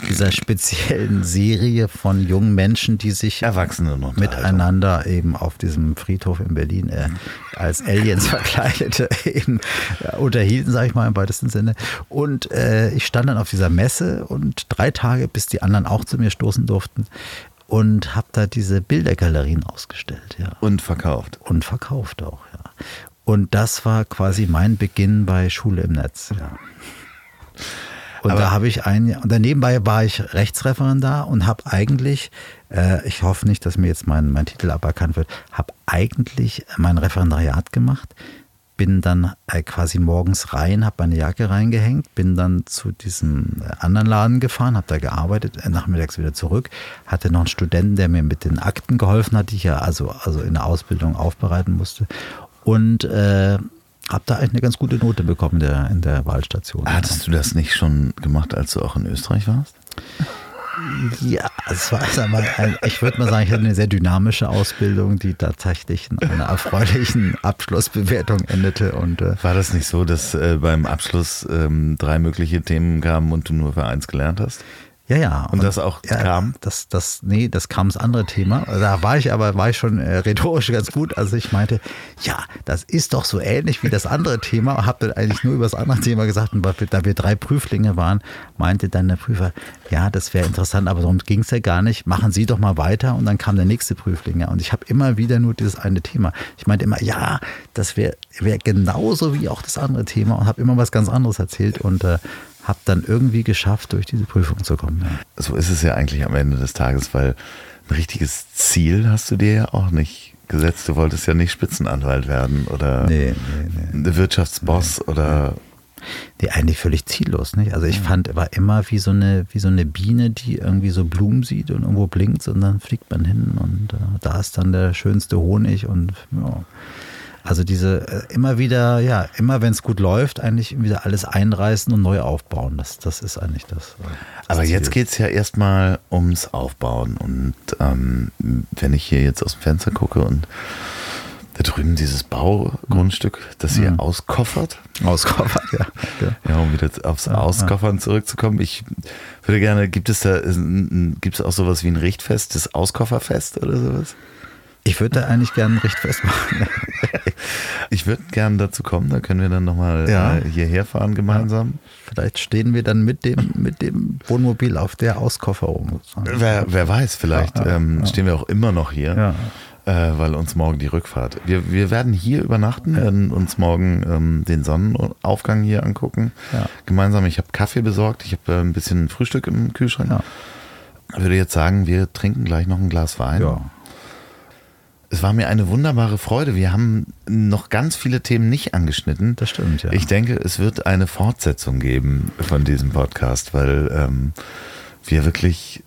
dieser speziellen Serie von jungen Menschen, die sich Erwachsene miteinander eben auf diesem Friedhof in Berlin äh, als Aliens [laughs] verkleidete eben ja, unterhielten, sage ich mal im weitesten Sinne. Und äh, ich stand dann auf dieser Messe und drei Tage, bis die anderen auch zu mir stoßen durften und habe da diese Bildergalerien ausgestellt, ja Und verkauft. und verkauft auch, ja. Und das war quasi mein Beginn bei Schule im Netz. Ja. Und Aber da habe ich ein, und nebenbei war ich Rechtsreferendar und habe eigentlich, äh, ich hoffe nicht, dass mir jetzt mein, mein Titel aberkannt wird, habe eigentlich mein Referendariat gemacht, bin dann äh, quasi morgens rein, habe meine Jacke reingehängt, bin dann zu diesem äh, anderen Laden gefahren, habe da gearbeitet, nachmittags wieder zurück, hatte noch einen Studenten, der mir mit den Akten geholfen hat, die ich ja also, also in der Ausbildung aufbereiten musste. Und äh, habe da eigentlich eine ganz gute Note bekommen der, in der Wahlstation. Hattest du das nicht schon gemacht, als du auch in Österreich warst? Ja, es war mal ein, ich würde mal sagen, ich hatte eine sehr dynamische Ausbildung, die tatsächlich in einer erfreulichen Abschlussbewertung endete. Und, äh war das nicht so, dass äh, beim Abschluss ähm, drei mögliche Themen kamen und du nur für eins gelernt hast? Ja, ja. Und, und das auch ja, kam? Das, das, nee, das kam das andere Thema. Da war ich aber, war ich schon äh, rhetorisch ganz gut. Also ich meinte, ja, das ist doch so ähnlich wie das andere Thema. Hab dann eigentlich nur über das andere Thema gesagt. Und da wir drei Prüflinge waren, meinte dann der Prüfer, ja, das wäre interessant, aber darum ging es ja gar nicht. Machen Sie doch mal weiter. Und dann kam der nächste Prüfling. Und ich habe immer wieder nur dieses eine Thema. Ich meinte immer, ja, das wäre wär genauso wie auch das andere Thema. Und habe immer was ganz anderes erzählt. Und äh, habe dann irgendwie geschafft, durch diese Prüfung zu kommen. Ja. So ist es ja eigentlich am Ende des Tages, weil ein richtiges Ziel hast du dir ja auch nicht gesetzt. Du wolltest ja nicht Spitzenanwalt werden oder nee, nee, nee. Wirtschaftsboss oder Nee, eigentlich völlig ziellos, nicht? Also ich fand, er war immer wie so eine, wie so eine Biene, die irgendwie so Blumen sieht und irgendwo blinkt und dann fliegt man hin und äh, da ist dann der schönste Honig und ja. Also diese äh, immer wieder, ja, immer wenn es gut läuft, eigentlich wieder alles einreißen und neu aufbauen. Das, das ist eigentlich das. Äh, das Aber Ziel. jetzt geht es ja erstmal ums Aufbauen. Und ähm, wenn ich hier jetzt aus dem Fenster gucke und da drüben dieses Baugrundstück, das ihr mhm. auskoffert. Auskoffert, ja. Ja, um wieder aufs Auskoffern zurückzukommen. Ich würde gerne, gibt es da, gibt es auch sowas wie ein Richtfest, das Auskofferfest oder sowas? Ich würde da eigentlich gerne ein Richtfest machen. [laughs] ich würde gerne dazu kommen, da können wir dann nochmal ja. Äh, hierher fahren gemeinsam. Vielleicht stehen wir dann mit dem, mit dem Wohnmobil auf der Auskofferung. Wer, wer weiß, vielleicht ja, ja, ähm, stehen wir auch immer noch hier. Äh, weil uns morgen die Rückfahrt. Wir, wir werden hier übernachten, werden uns morgen ähm, den Sonnenaufgang hier angucken. Gemeinsam, ich habe Kaffee besorgt, ich habe äh, ein bisschen Frühstück im Kühlschrank. Ich würde jetzt sagen, wir trinken gleich noch ein Glas Wein. Ja. Es war mir eine wunderbare Freude. Wir haben noch ganz viele Themen nicht angeschnitten. Das stimmt, ja. Ich denke, es wird eine Fortsetzung geben von diesem Podcast, weil ähm, wir wirklich,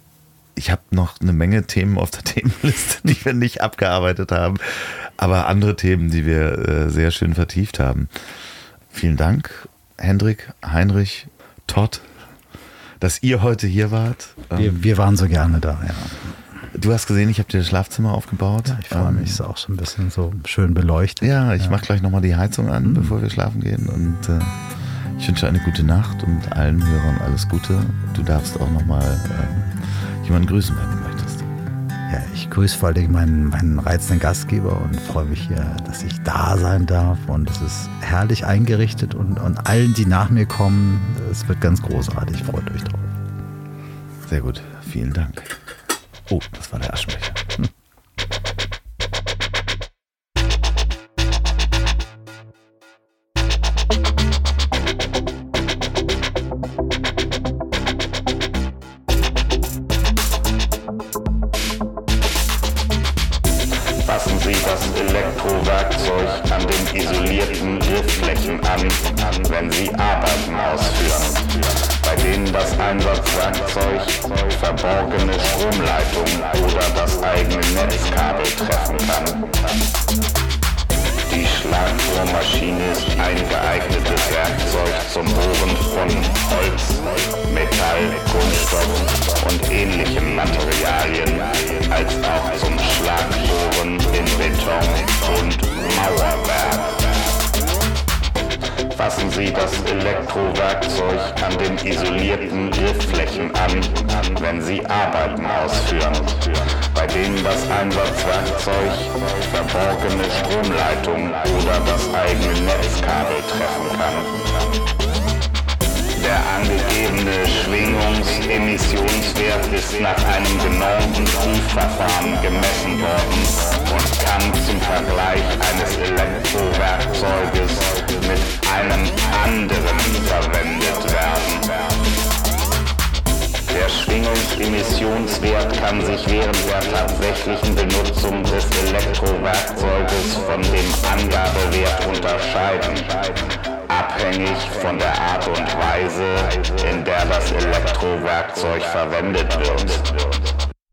ich habe noch eine Menge Themen auf der [laughs] Themenliste, die wir nicht abgearbeitet haben, aber andere Themen, die wir äh, sehr schön vertieft haben. Vielen Dank, Hendrik, Heinrich, Todd, dass ihr heute hier wart. Wir, wir waren so gerne da, ja. Du hast gesehen, ich habe dir das Schlafzimmer aufgebaut. Ja, ich freue mich, ähm, ist auch so ein bisschen so schön beleuchtet. Ja, ich ja. mache gleich nochmal die Heizung an, mhm. bevor wir schlafen gehen. Und äh, ich wünsche eine gute Nacht und allen Hörern alles Gute. Du darfst auch nochmal äh, jemanden grüßen, wenn du möchtest. Ja, ich grüße vor allem meinen, meinen reizenden Gastgeber und freue mich hier, dass ich da sein darf. Und es ist herrlich eingerichtet und, und allen, die nach mir kommen, es wird ganz großartig. Freut euch drauf. Sehr gut, vielen Dank. Oh, das war der Aschenbecher. Stromleitung oder das eigene Netzkabel treffen kann. Der angegebene Schwingungsemissionswert ist nach einem genormten Prüfverfahren gemessen worden und kann zum Vergleich eines Elektrowerkzeuges mit einem anderen verwendet werden. Schwingungsemissionswert kann sich während der tatsächlichen Benutzung des Elektrowerkzeuges von dem Angabewert unterscheiden, abhängig von der Art und Weise, in der das Elektrowerkzeug verwendet wird.